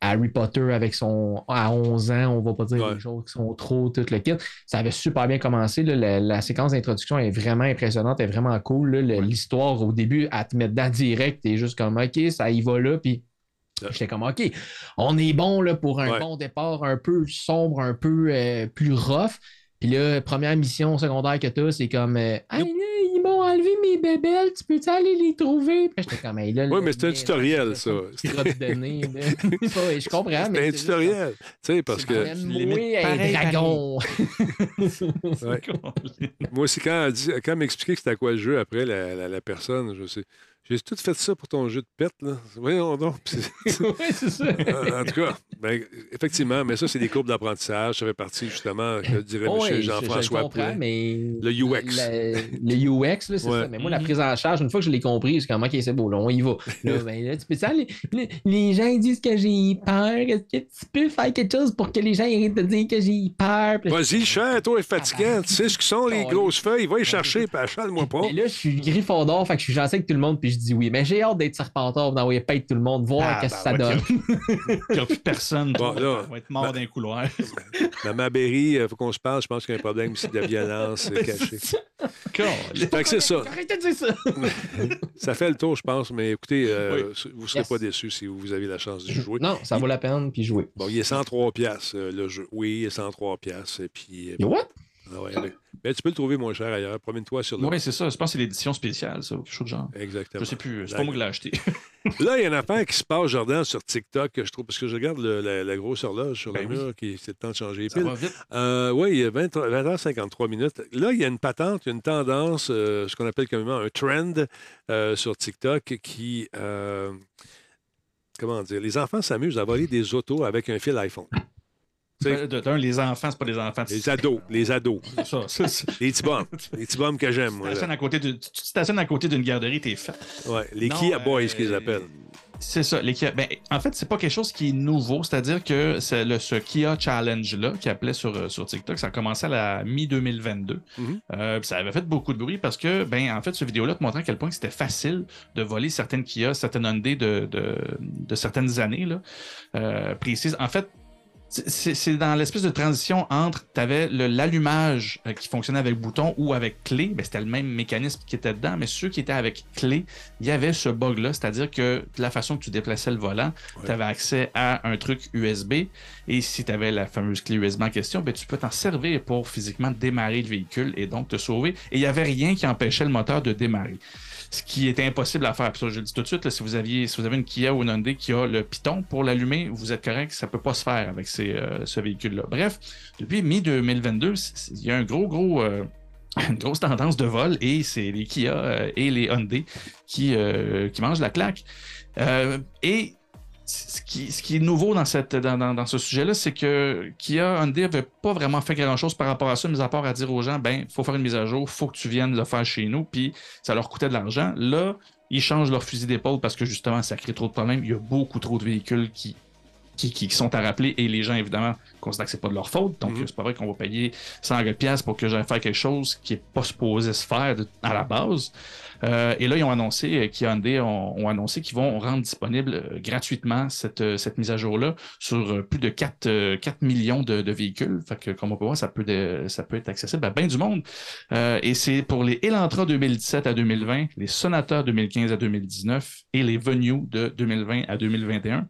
S1: Harry Potter avec son, à 11 ans, on va pas dire
S2: Ouais.
S1: des choses qui sont trop, tout le kit. Ça avait super bien commencé. là. La, la séquence d'introduction est vraiment impressionnante, est vraiment cool. L'histoire, au début, à te mettre dedans direct, t'es juste comme, OK, ça y va là. Puis. J'étais comme, OK, on est bon là, pour un
S2: Ouais.
S1: bon départ un peu sombre, un peu euh, plus rough. Puis là, première mission secondaire que tu as, c'est comme, euh, hey, là, ils m'ont enlevé mes bébelles, tu peux-tu aller les trouver? Puis j'étais comme, hey, là,
S2: Oui, mais c'est un tutoriel, ça. (laughs)
S1: de. (laughs) Ouais, je comprends,
S2: C'est
S1: mais.
S2: un
S1: c'est juste
S2: tutoriel. Tu sais, parce que
S1: un
S3: pareil,
S1: dragon. (laughs)
S2: Ouais. moi aussi, quand elle, dit- quand elle m'expliquait que c'était à quoi le jeu après, la, la- la personne, je sais. J'ai tout fait ça pour ton jeu de pète, là. Voyons donc. Puis c'est- (laughs)
S1: ça. (laughs)
S2: en tout cas, ben, effectivement, mais ça, c'est des courbes d'apprentissage. Ça fait partie, justement, que dirait
S1: Oh,
S2: M.
S1: oui, je- je, le
S2: Jean-François
S1: mais.
S2: UX.
S1: Le, le UX, là, c'est
S2: Ouais.
S1: ça. Mais moi, la
S3: Mhm.
S1: prise en charge, une fois que je l'ai compris, c'est comme, OK, c'est beau, là, on y va. Là, (laughs) ben, là, tu peux ça, les, les- gens ils disent que j'ai peur. Est-ce que tu peux faire quelque chose pour que les gens arrêtent de dire que j'ai peur?
S2: Vas-y, cher, toi, est fatigant. Tu sais ce que sont les grosses feuilles. Va y chercher, puis achale-moi pas.
S1: Mais là, je suis Gryffondor, fait que je suis gentil avec tout le monde, puis je dis oui. Mais j'ai hâte d'être Serpentard, d'envoyer payer tout le monde, voir
S3: Ah,
S1: qu'est-ce que
S3: ben,
S1: ça
S3: ouais,
S1: donne.
S3: Il n'y (laughs) a plus personne.
S2: Bon, là,
S3: va être mort d'un couloir. (laughs)
S2: Maman Berry, il faut qu'on se parle. Je pense qu'il y a un problème ici de la violence (laughs) euh, cachée. Fait que c'est ça.
S1: Arrêtez de dire ça.
S2: Ça fait le tour, je pense. Mais écoutez, euh, vous ne serez
S1: Yes.
S2: pas déçus si vous avez la chance de jouer.
S1: Non, ça vaut la peine, puis jouer.
S2: Bon, il est 103 piastres, euh, le jeu. Oui, il est 103 piastres. Et puis, euh,
S1: You what?
S2: ah ouais, avec- Mais tu peux le trouver moins cher ailleurs. Promène-toi sur le.
S3: Oui, c'est ça. Je pense que c'est l'édition spéciale, ça, quelque chose de genre.
S2: Exactement.
S3: Je sais plus. C'est pas moi qui l'ai acheté. (laughs)
S2: Là, il y a une affaire qui se passe, (laughs) Jordan, sur TikTok, que je trouve, parce que je regarde le- la, la grosse horloge sur
S3: Ben
S2: le
S3: oui.
S2: mur, qui c'est le temps de changer
S3: Ça va vite.
S2: Euh, oui, il y a 20, 20h53 minutes. Là, il y a une patente, une tendance, euh, ce qu'on appelle communément un trend euh, sur TikTok qui. comment dire? Les enfants s'amusent à voler des autos avec un fil iPhone.
S3: Ben, D'un, les enfants, c'est pas des enfants.
S2: Les ados, les ados.
S3: C'est ça. c'est ça. (laughs)
S2: Les petits. Les petits que j'aime,
S3: Tu stationnes à côté de- tu te stationnes à côté d'une garderie, t'es fait.
S2: Ouais, les
S3: Non,
S2: Kia Boys
S3: euh,
S2: qu'ils appellent.
S3: C'est ça. Les Kia- ben, en fait, c'est pas quelque chose qui est nouveau. C'est-à-dire que c'est le, ce Kia Challenge-là, qui appelait sur, euh, sur TikTok, ça a commencé à la mi-2022.
S2: Mhm.
S3: Euh, ça avait fait beaucoup de bruit parce que, ben, en fait, ce vidéo-là te montrait à quel point c'était facile de voler certaines Kia, certaines Hyundai de, de, de certaines années là, euh, précises. En fait, c'est dans l'espèce de transition entre, tu avais l'allumage euh, qui fonctionnait avec bouton ou avec clé, ben, c'était le même mécanisme qui était dedans, mais ceux qui étaient avec clé, il y avait ce bug-là, c'est-à-dire que la façon que tu déplaçais le volant,
S2: Ouais.
S3: tu avais accès à un truc USB, et si tu avais la fameuse clé USB en question, ben, tu peux t'en servir pour physiquement démarrer le véhicule et donc te sauver, et il n'y avait rien qui empêchait le moteur de démarrer ce qui était impossible à faire. Je le dis tout de suite, si, vous aviez, si vous avez une Kia ou une Hyundai qui a le piton pour l'allumer, vous êtes correct, ça peut pas se faire avec ces, euh, ce véhicule-là. Bref, depuis mi-2022, il y a un gros, gros... euh, (laughs) une grosse tendance de vol et c'est les Kia euh, et les Hyundai qui, qui mangent la claque. Et ce qui, ce qui est nouveau dans, cette, dans, dans- dans ce sujet-là, c'est que Kia Hyundai n'avait pas vraiment fait grand-chose par rapport à ça, mis à part à dire aux gens, ben, faut faire une mise à jour, faut que tu viennes le faire chez nous, puis ça leur coûtait de l'argent. Là, ils changent leur fusil d'épaule parce que justement, ça crée trop de problèmes. Il y a beaucoup trop de véhicules qui, qui, qui sont à rappeler et les gens, évidemment, considèrent que c'est pas de leur faute. Donc,
S2: Mhm.
S3: c'est pas vrai qu'on va payer 100 pièces pour que j'aille faire quelque chose qui est pas supposé se faire de- à la base. Euh, et là, ils ont annoncé, euh, Hyundai ont, ont annoncé qu'ils vont rendre disponible euh, gratuitement cette, cette mise à jour-là sur plus de 4, euh, 4 millions de, de véhicules. Fait que, comme on peut voir, ça peut, ça peut être accessible à bien du monde. Euh, et c'est pour les Elantra 2017 à 2020, les Sonata 2015 à 2019 et les Venue de 2020 à 2021.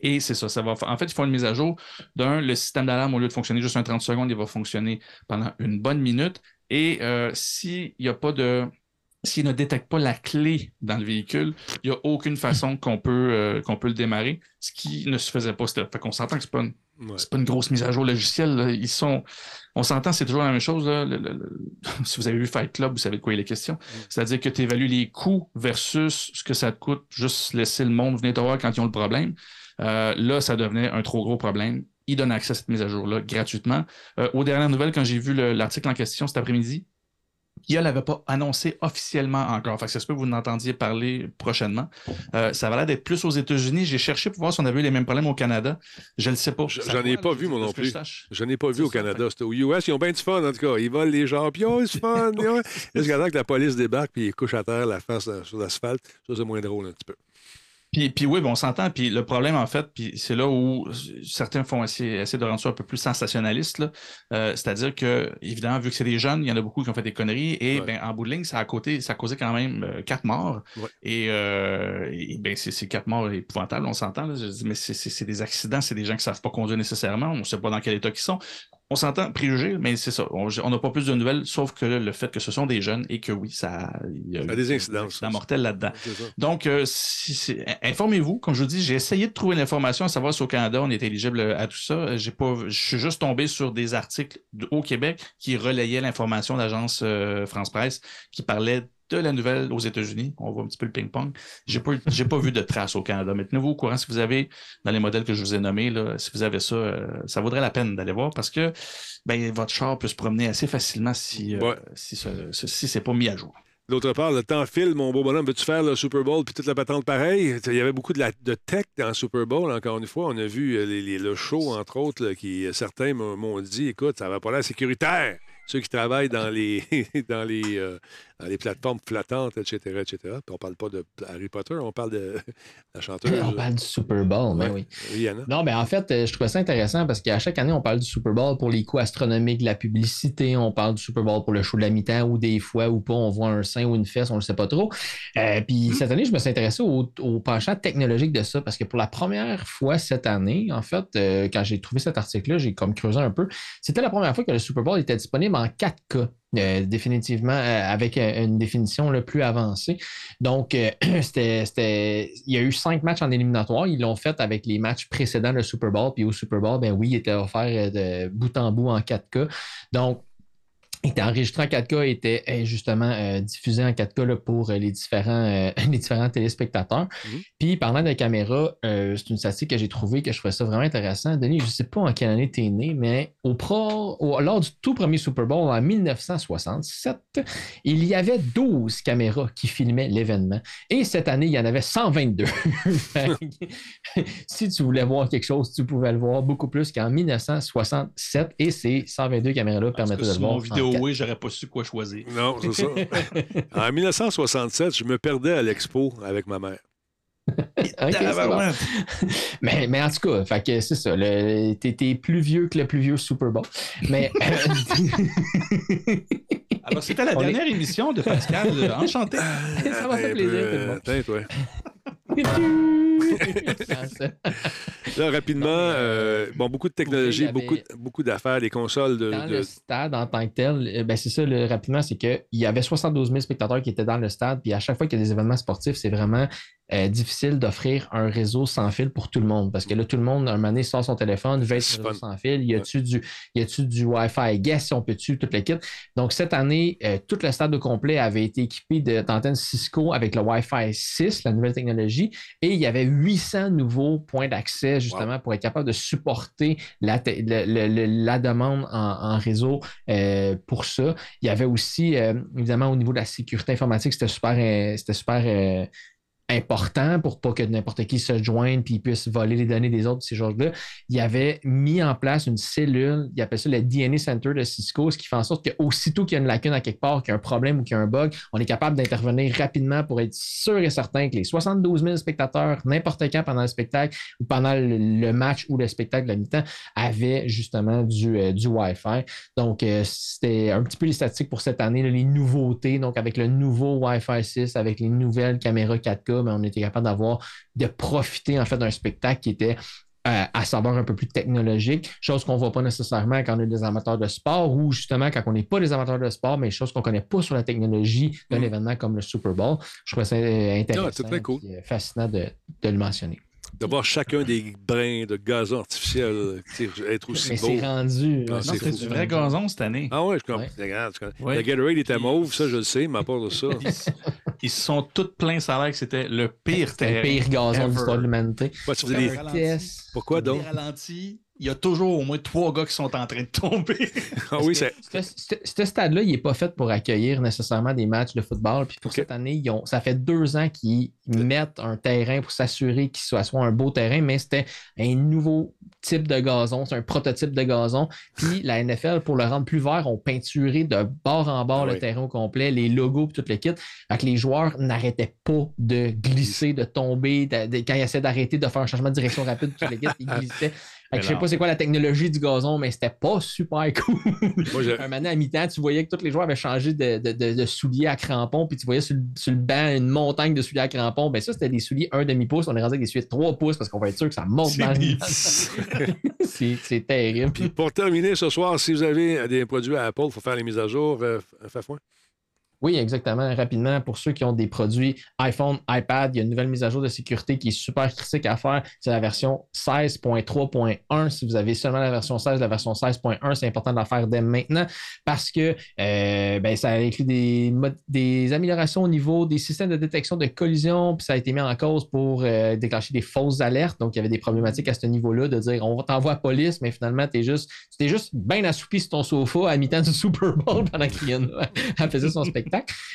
S3: Et c'est ça, ça va. En fait, ils font une mise à jour. D'un, le système d'alarme, au lieu de fonctionner juste un 30 secondes, il va fonctionner pendant une bonne minute. Et euh, s'il n'y a pas de. S'il ne détecte pas la clé dans le véhicule, il n'y a aucune façon qu'on peut, euh, qu'on peut le démarrer, ce qui ne se faisait pas. C'était- Fait qu'on s'entend que c'est pas une
S2: Ouais.
S3: pas une grosse mise à jour logicielle. là. Ils sont. On s'entend, c'est toujours la même chose. là. Le- le- le- (laughs) Si vous avez vu Fight Club, vous savez de quoi il est question. C'est-à-dire que tu évalues les coûts versus ce que ça te coûte, juste laisser le monde venir te voir quand ils ont le problème. Euh, là, ça devenait un trop gros problème. Ils donnent accès à cette mise à jour-là gratuitement. Euh, aux dernières nouvelles, quand j'ai vu le- l'article en question cet après-midi, Kia l'avait pas annoncé officiellement encore. Fait que ça se peut que vous en entendiez parler prochainement. Euh, ça va l'air d'être plus aux États-Unis. J'ai cherché pour voir si on avait eu les mêmes problèmes au Canada. Je ne sais pas.
S2: J'en ai pas vu, moi non plus.
S3: je
S2: n'ai pas vu au Canada. C'était au US. Ils ont bien du fun, en tout cas. Ils volent les gens. Puis, oh, c'est fun. (laughs) Jusqu'à temps que la police débarque puis ils couchent à terre la face euh, sur l'asphalte. Ça, c'est moins drôle un petit peu.
S3: Puis, puis oui, ben, on s'entend. Puis le problème, en fait, puis c'est là où certains font essayer, essayer de rendre ça un peu plus sensationnaliste. Euh, C'est-à-dire que, évidemment, vu que c'est des jeunes, il y en a beaucoup qui ont fait des conneries. Et
S2: Ouais.
S3: ben, en bout de ligne, ça a, côté, ça a causé quand même euh, quatre morts.
S2: Ouais.
S3: Et, euh, et ben, c'est quatre morts épouvantables, on s'entend. Mais c'est des accidents, c'est des gens qui ne savent pas conduire nécessairement. On ne sait pas dans quel état ils sont. On s'entend préjugé, mais c'est ça. On n'a pas plus de nouvelles, sauf que le fait que ce sont des jeunes et que oui, ça il y a
S2: Ça a des incidences,
S3: là-dedans. Donc, euh, si- informez-vous. Comme je vous dis, j'ai essayé de trouver l'information, à savoir si au Canada, on est éligible à tout ça. J'ai pas, je suis juste tombé sur des articles au Québec qui relayaient l'information d'agence euh, France Presse qui parlait de la nouvelle aux États-Unis. On voit un petit peu le ping-pong. Pas, j'ai pas vu de traces au Canada. Mais tenez-vous au courant si vous avez, dans les modèles que je vous ai nommés, là, si vous avez ça, euh, ça vaudrait la peine d'aller voir parce que ben, votre char peut se promener assez facilement si, euh,
S2: Ouais.
S3: si, ce- si c'est pas mis à jour.
S2: D'autre part, le temps file, mon beau bonhomme. Veux-tu faire le Super Bowl puis toute la patente pareil? Il y avait beaucoup de, la- de tech dans le Super Bowl, encore une fois. On a vu euh, les- les- le show, entre autres, là, qui certains m'ont m'ont dit écoute, ça va pas l'air sécuritaire. Ceux qui travaillent dans les, (laughs) dans les, euh, dans les plateformes flottantes, etc., etc. Puis on parle pas de Harry Potter, on parle de (laughs) la chanteuse.
S1: On parle du Super Bowl, mais oui.
S2: Rihanna.
S1: Non, ben en fait, euh, je trouvais ça intéressant parce qu'à chaque année, on parle du Super Bowl pour les coûts astronomiques de la publicité, on parle du Super Bowl pour le show de la mi-temps ou des fois ou pas, on voit un sein ou une fesse, on ne le sait pas trop. Euh, puis cette année, je me suis intéressé au, au penchant technologique de ça parce que pour la première fois cette année, en fait, euh, quand j'ai trouvé cet article-là, j'ai comme creusé un peu. C'était la première fois que le Super Bowl était disponible en 4K. Euh, définitivement euh, avec euh, une définition là, plus avancée. Donc, (clears throat) c'était, il y a eu cinq matchs en éliminatoire. Ils l'ont fait avec les matchs précédents le Super Bowl. Puis au Super Bowl, ben oui, il était offert de bout en bout en 4K. Donc, était enregistré en 4K, était euh, justement euh, diffusé en 4K là, pour euh, les, différents, euh, (laughs) les différents téléspectateurs.
S2: Mhm.
S1: Puis parlant de caméra, euh, c'est une statistique que j'ai trouvée que je trouvais ça vraiment intéressant. Denis, je ne sais pas en quelle année tu es né, mais au pro, au- lors du tout premier Super Bowl en 1967, il y avait 12 caméras qui filmaient l'événement. Et cette année, il y en avait 122. (laughs) Fait que, (laughs) si tu voulais voir quelque chose, tu pouvais le voir beaucoup plus qu'en 1967. Et ces 122 caméras-là permettaient de le voir. en
S3: vidéo,
S1: 4K.
S3: oui, j'aurais pas su quoi choisir.
S2: Non, c'est ça. (laughs) en 1967, je me perdais à l'expo avec ma mère. (laughs)
S1: Bon.
S3: Tabarouette. (laughs)
S1: mais, mais en tout cas, fait que c'est ça. le- T'es t'es plus vieux que le plus vieux Super Bowl. Mais euh,
S3: Alors, c'était la (laughs)
S1: On est-
S3: dernière émission de Pascal. euh, Enchanté.
S1: Ça m'a fait
S2: Un
S1: plaisir,
S2: peu,
S1: tout le monde.
S2: attends, toi.
S1: ça.
S2: Là, rapidement, euh, bon, beaucoup de technologie,
S1: il y avait-
S2: beaucoup, beaucoup d'affaires, les consoles de.
S1: dans
S2: de-
S1: le stade en tant que tel, ben c'est ça, le- rapidement, c'est qu'il y avait 72 000 spectateurs qui étaient dans le stade. Puis à chaque fois qu'il y a des événements sportifs, c'est vraiment euh, difficile d'offrir un réseau sans fil pour tout le monde. Parce que là, tout le monde, un moment donné, sort son téléphone, veut être réseau sans fil. Y a-tu du, y a-tu du Wi-Fi guest, on peut-tu, toute l'équipe? Donc cette année, euh, tout le stade au complet avait été équipé d'antennes Cisco avec le Wi-Fi 6, la nouvelle technologie. Et il y avait 800 nouveaux points d'accès, justement, pour être capable de supporter la, te- le- le- le- la demande en, en réseau euh, pour ça. Il y avait aussi, euh, évidemment, au niveau de la sécurité informatique, c'était super, c'était super important pour pas que n'importe qui se joigne puis puisse voler les données des autres, ces choses-là. Il avait mis en place une cellule, il appelle ça le DNA Center de Cisco, ce qui fait en sorte qu'aussitôt qu'il y a une lacune à quelque part, qu'il y a un problème ou qu'il y a un bug, on est capable d'intervenir rapidement pour être sûr et certain que les 72 000 spectateurs, n'importe quand pendant le spectacle ou pendant le, match ou le spectacle de la mi-temps, avaient justement du, euh, du Wi-Fi. Donc, euh, c'était un petit peu les statistiques pour cette année, les nouveautés. Donc, avec le nouveau Wi-Fi 6, avec les nouvelles caméras 4K, mais on était capable d'avoir, de profiter en fait d'un spectacle qui était euh, à savoir un peu plus technologique, chose qu'on ne voit pas nécessairement quand on est des amateurs de sport ou justement quand on n'est pas des amateurs de sport, mais chose qu'on ne connaît pas sur la technologie d'un
S2: Mm.
S1: événement comme le Super Bowl. Je trouve ça euh, intéressant.
S2: Ah, très cool.
S1: puis, euh, fascinant de, de le mentionner.
S2: De voir chacun des brins de gazon artificiel être aussi
S1: Mais
S2: beau.
S1: c'est rendu.
S2: Ah,
S3: Non,
S2: c'est
S3: c'était
S2: fou.
S3: du vrai gazon cette année.
S2: Ah ouais, je comprends.
S1: Ouais.
S2: Le Gatorade était mauve, ça, je le sais, mais à part de ça.
S3: Ils, se sont tous pleins salaire que c'était le pire
S1: C'était le pire gazon
S3: ever.
S1: de l'histoire de l'humanité.
S2: Ouais, tu des-. Pourquoi donc?
S3: Des ralentis, il y a toujours au moins trois gars qui sont en train de tomber. (laughs)
S2: Ah oui, c'est.
S1: Ce, stade-là, il n'est pas fait pour accueillir nécessairement des matchs de football. Puis pour cette année, ils ont, ça fait deux ans qu'ils mettent un terrain pour s'assurer qu'il soit, soit un beau terrain, mais c'était un nouveau type de gazon, c'est un prototype de gazon. Puis la NFL, pour le rendre plus vert, ont peinturé de bord en bord
S2: Ah
S1: le
S2: oui.
S1: terrain au complet, les logos, puis tout le kit. Fait que les joueurs n'arrêtaient pas de glisser, de tomber. de- de- quand ils essaient d'arrêter de faire un changement de direction rapide, tout le kit, ils glissaient. Que je sais pas c'est quoi la technologie du gazon, mais c'était pas super (laughs) cool.
S2: Moi,
S1: un moment à mi-temps, tu voyais que tous les joueurs avaient changé de, de- de- de souliers à crampons, puis tu voyais sur le, sur le banc une montagne de souliers à crampons. Ben ça, c'était des souliers 1 demi-pouce. On est rendu avec des souliers de 3 pouces parce qu'on va être sûr que ça monte dans le (laughs) C'est c'est terrible.
S2: Puis pour terminer ce soir, si vous avez des produits à Apple, il faut faire les mises à jour. Euh, Fafouin?
S1: Oui, exactement. Rapidement, pour ceux qui ont des produits iPhone, iPad, il y a une nouvelle mise à jour de sécurité qui est super critique à faire. C'est la version 16.3.1. Si vous avez seulement la version 16, la version 16.1, c'est important de la faire dès maintenant parce que euh, ben, ça inclut des, des améliorations au niveau des systèmes de détection de collision, puis ça a été mis en cause pour euh, déclencher des fausses alertes. Donc, il y avait des problématiques à ce niveau-là de dire on t'envoie à police, mais finalement, tu es juste, juste bien assoupi sur ton sofa à mi-temps du Super Bowl pendant que Rihanna elle faisait son spectacle.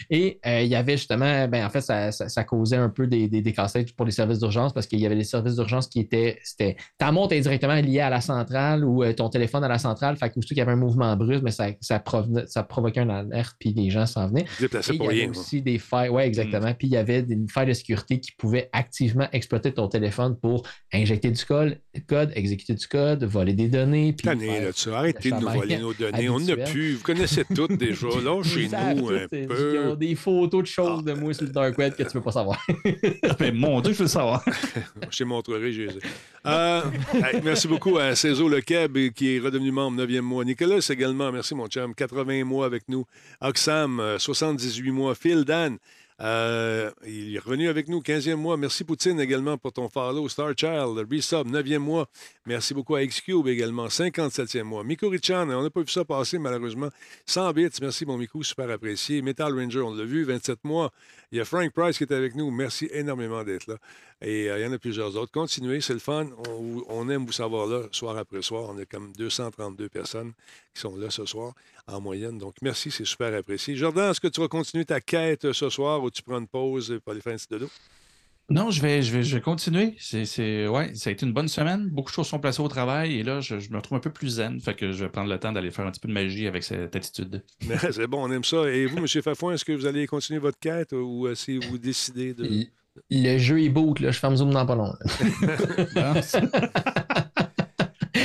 S1: Et euh, il y avait justement, ben, en fait, ça, ça- ça causait un peu des, des, des casse-têtes pour les services d'urgence parce qu'il y avait des services d'urgence qui étaient, c'était, ta montre est directement liée à la centrale ou euh, ton téléphone à la centrale. Fait que, aussitôt qu'il y avait un mouvement brusque, mais ça, ça, provenait- ça provoquait une alerte puis les gens s'en venaient. Et il
S2: pour
S1: y avait
S2: rien. moi.
S1: aussi des failles, oui, exactement. Puis il y avait des- une faille de sécurité qui pouvait activement exploiter ton téléphone pour injecter du code, code exécuter du code, voler des données. puis
S2: Tanné,
S1: faire-
S2: là, tu Arrêtez de nous voler nos données. On n'a plus. Vous connaissez toutes déjà. (laughs) Là, chez nous, un
S1: Ils ont des photos de choses de moi sur le dark web que tu peux pas savoir.
S3: Mais mon Dieu, je veux le savoir.
S2: Je te montrerai, euh, hey, Merci beaucoup à Cézo Le Keb, qui est redevenu membre 9e mois. Nicolas également, merci mon chum, 80 mois avec nous. Oxam, euh, 78 mois. Phil Dan, Euh, il est revenu avec nous, 15e mois. Merci Poutine également pour ton follow. Star Child, Resub, 9e mois. Merci beaucoup à Xcube également, 57e mois. Miko Richan, on n'a pas vu ça passer malheureusement. 100 bits, merci mon Miko, super apprécié. Metal Ranger, on l'a vu, 27 mois. Il y a Frank Price qui est avec nous. Merci énormément d'être là. Et euh, il y en a plusieurs autres. Continuez, c'est le fun. On, on aime vous savoir là, soir après soir. On est comme 232 personnes qui sont là ce soir en moyenne. Donc, merci, c'est super apprécié. Jordan, est-ce que tu vas continuer ta quête euh, ce soir ou tu prends une pause pour aller faire un petit dodo?
S3: Non, je vais, je vais, je vais continuer. C'est, c'est, ouais, ça a été une bonne semaine. Beaucoup de choses sont placées au travail et là, je, je me retrouve un peu plus zen. Fait que je vais prendre le temps d'aller faire un petit peu de magie avec cette attitude. (laughs)
S2: Mais c'est bon, on aime ça. Et vous, M. Fafouin, est-ce que vous allez continuer votre quête ou euh, si vous décidez de.
S1: Le- Le jeu est boot, là. Je ferme Zoom dans pas long. (laughs) (laughs)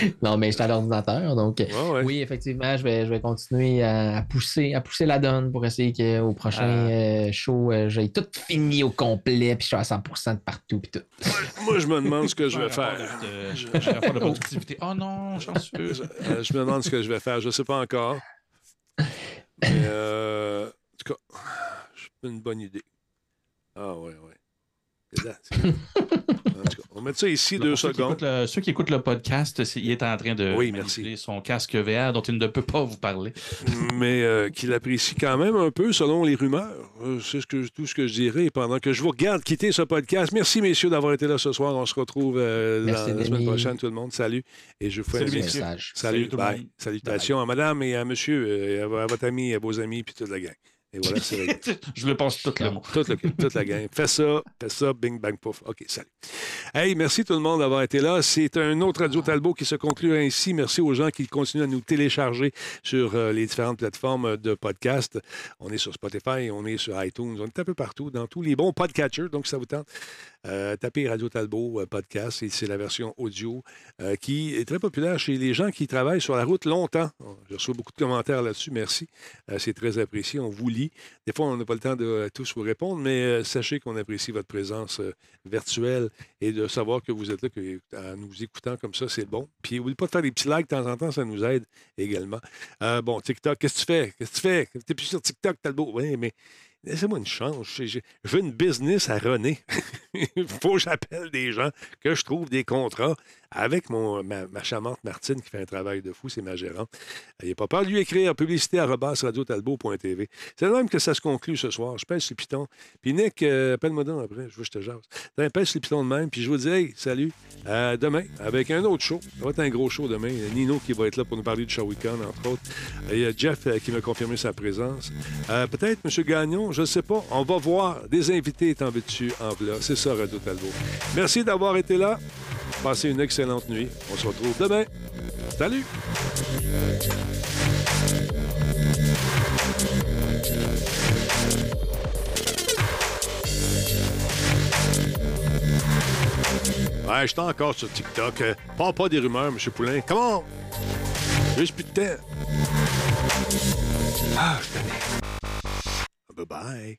S1: (laughs) non, mais je suis à l'ordinateur, donc. euh,
S2: Ouais, ouais.
S1: Oui, effectivement, je vais, je vais continuer à, à pousser, à pousser la donne pour essayer qu'au prochain
S3: Ah.
S1: euh, show, euh, j'ai tout fini au complet, puis je suis à 100% de partout, puis tout.
S2: Moi, je me demande ce que je vais faire.
S3: de- je- rapport de (laughs) productivité. Oh non, chanceux.
S2: Euh, je me demande ce que je vais faire. Je ne sais pas encore. Mais, euh, en tout cas, j'ai une bonne idée. Ah, ouais, ouais. C'est (laughs) là, c'est- En tout cas, on va mettre ça ici deux
S3: Pour ceux qui
S2: secondes.
S3: le- ceux qui écoutent le podcast, il est en train de
S2: Oui, merci.
S3: son casque VR dont il ne peut pas vous parler. (laughs)
S2: mais euh, qu'il apprécie quand même un peu selon les rumeurs. Euh, C'est ce que, tout ce que je dirais pendant que je vous regarde quitter ce podcast. Merci, messieurs, d'avoir été là ce soir. On se retrouve euh,
S1: Merci,
S2: la, la semaine prochaine, tout le monde. Salut. Et je vous fais
S3: Salut,
S2: un.
S1: Message.
S2: Salut,
S3: Salut
S2: bye. Salutations à madame et à monsieur, et à, à votre ami, à vos amis, puis toute la gang. Et voilà, (laughs)
S3: je le pense tout le
S2: toute, le- toute la gang. Fais ça, fais ça, bing, bang, pouf. OK, salut. Hey, merci tout le monde d'avoir été là. C'est un autre Radio Talbot qui se conclut ainsi. Merci aux gens qui continuent à nous télécharger sur euh, les différentes plateformes de podcast. On est sur Spotify, on est sur iTunes, on est un peu partout, dans tous les bons podcatchers. Donc, ça vous tente. Euh, tapez Radio Talbot euh, podcast, et c'est la version audio euh, qui est très populaire chez les gens qui travaillent sur la route longtemps. Je reçois beaucoup de commentaires là-dessus. Merci. Euh, c'est très apprécié. On vous lit. Des fois, on n'a pas le temps de tous vous répondre, mais sachez qu'on apprécie votre présence virtuelle et de savoir que vous êtes là, que, en nous écoutant comme ça, c'est bon. Puis, n'oubliez pas de faire des petits likes de temps en temps, ça nous aide également. Bon, TikTok, qu'est-ce que tu fais? Qu'est-ce que tu fais? T'es plus sur TikTok, Talbot? Oui, mais laissez-moi une chance. J'ai- une business à René. Il (laughs) faut que j'appelle des gens, que je trouve des contrats avec mon, ma, ma charmante Martine qui fait un travail de fou, c'est ma gérante. N'ayez pas peur de lui écrire publicité à radiotalbot.tv. C'est même que ça se conclut ce soir. Je pèse sur le piton. Puis Nick, euh, appelle-moi donc après, je veux que je te jase. Pèse sur le piton de même, puis je vous dis, hey, salut, demain, avec un autre show. Ça va être un gros show demain. Il y a Nino qui va être là pour nous parler du show week-end, entre autres. Il y a Jeff euh, qui m'a confirmé sa présence. Euh, Peut-être M. Gagnon, je ne sais pas. On va voir des invités étant dessus en v'là. C'est ça, Radio Talbot. Merci d'avoir été là. Passez une excellente nuit. On se retrouve demain. Salut! Ouais, je suis encore sur TikTok. Euh, Parle pas des rumeurs, M. Poulain. Comment? Juste plus de temps. Ah, je connais. Bye bye.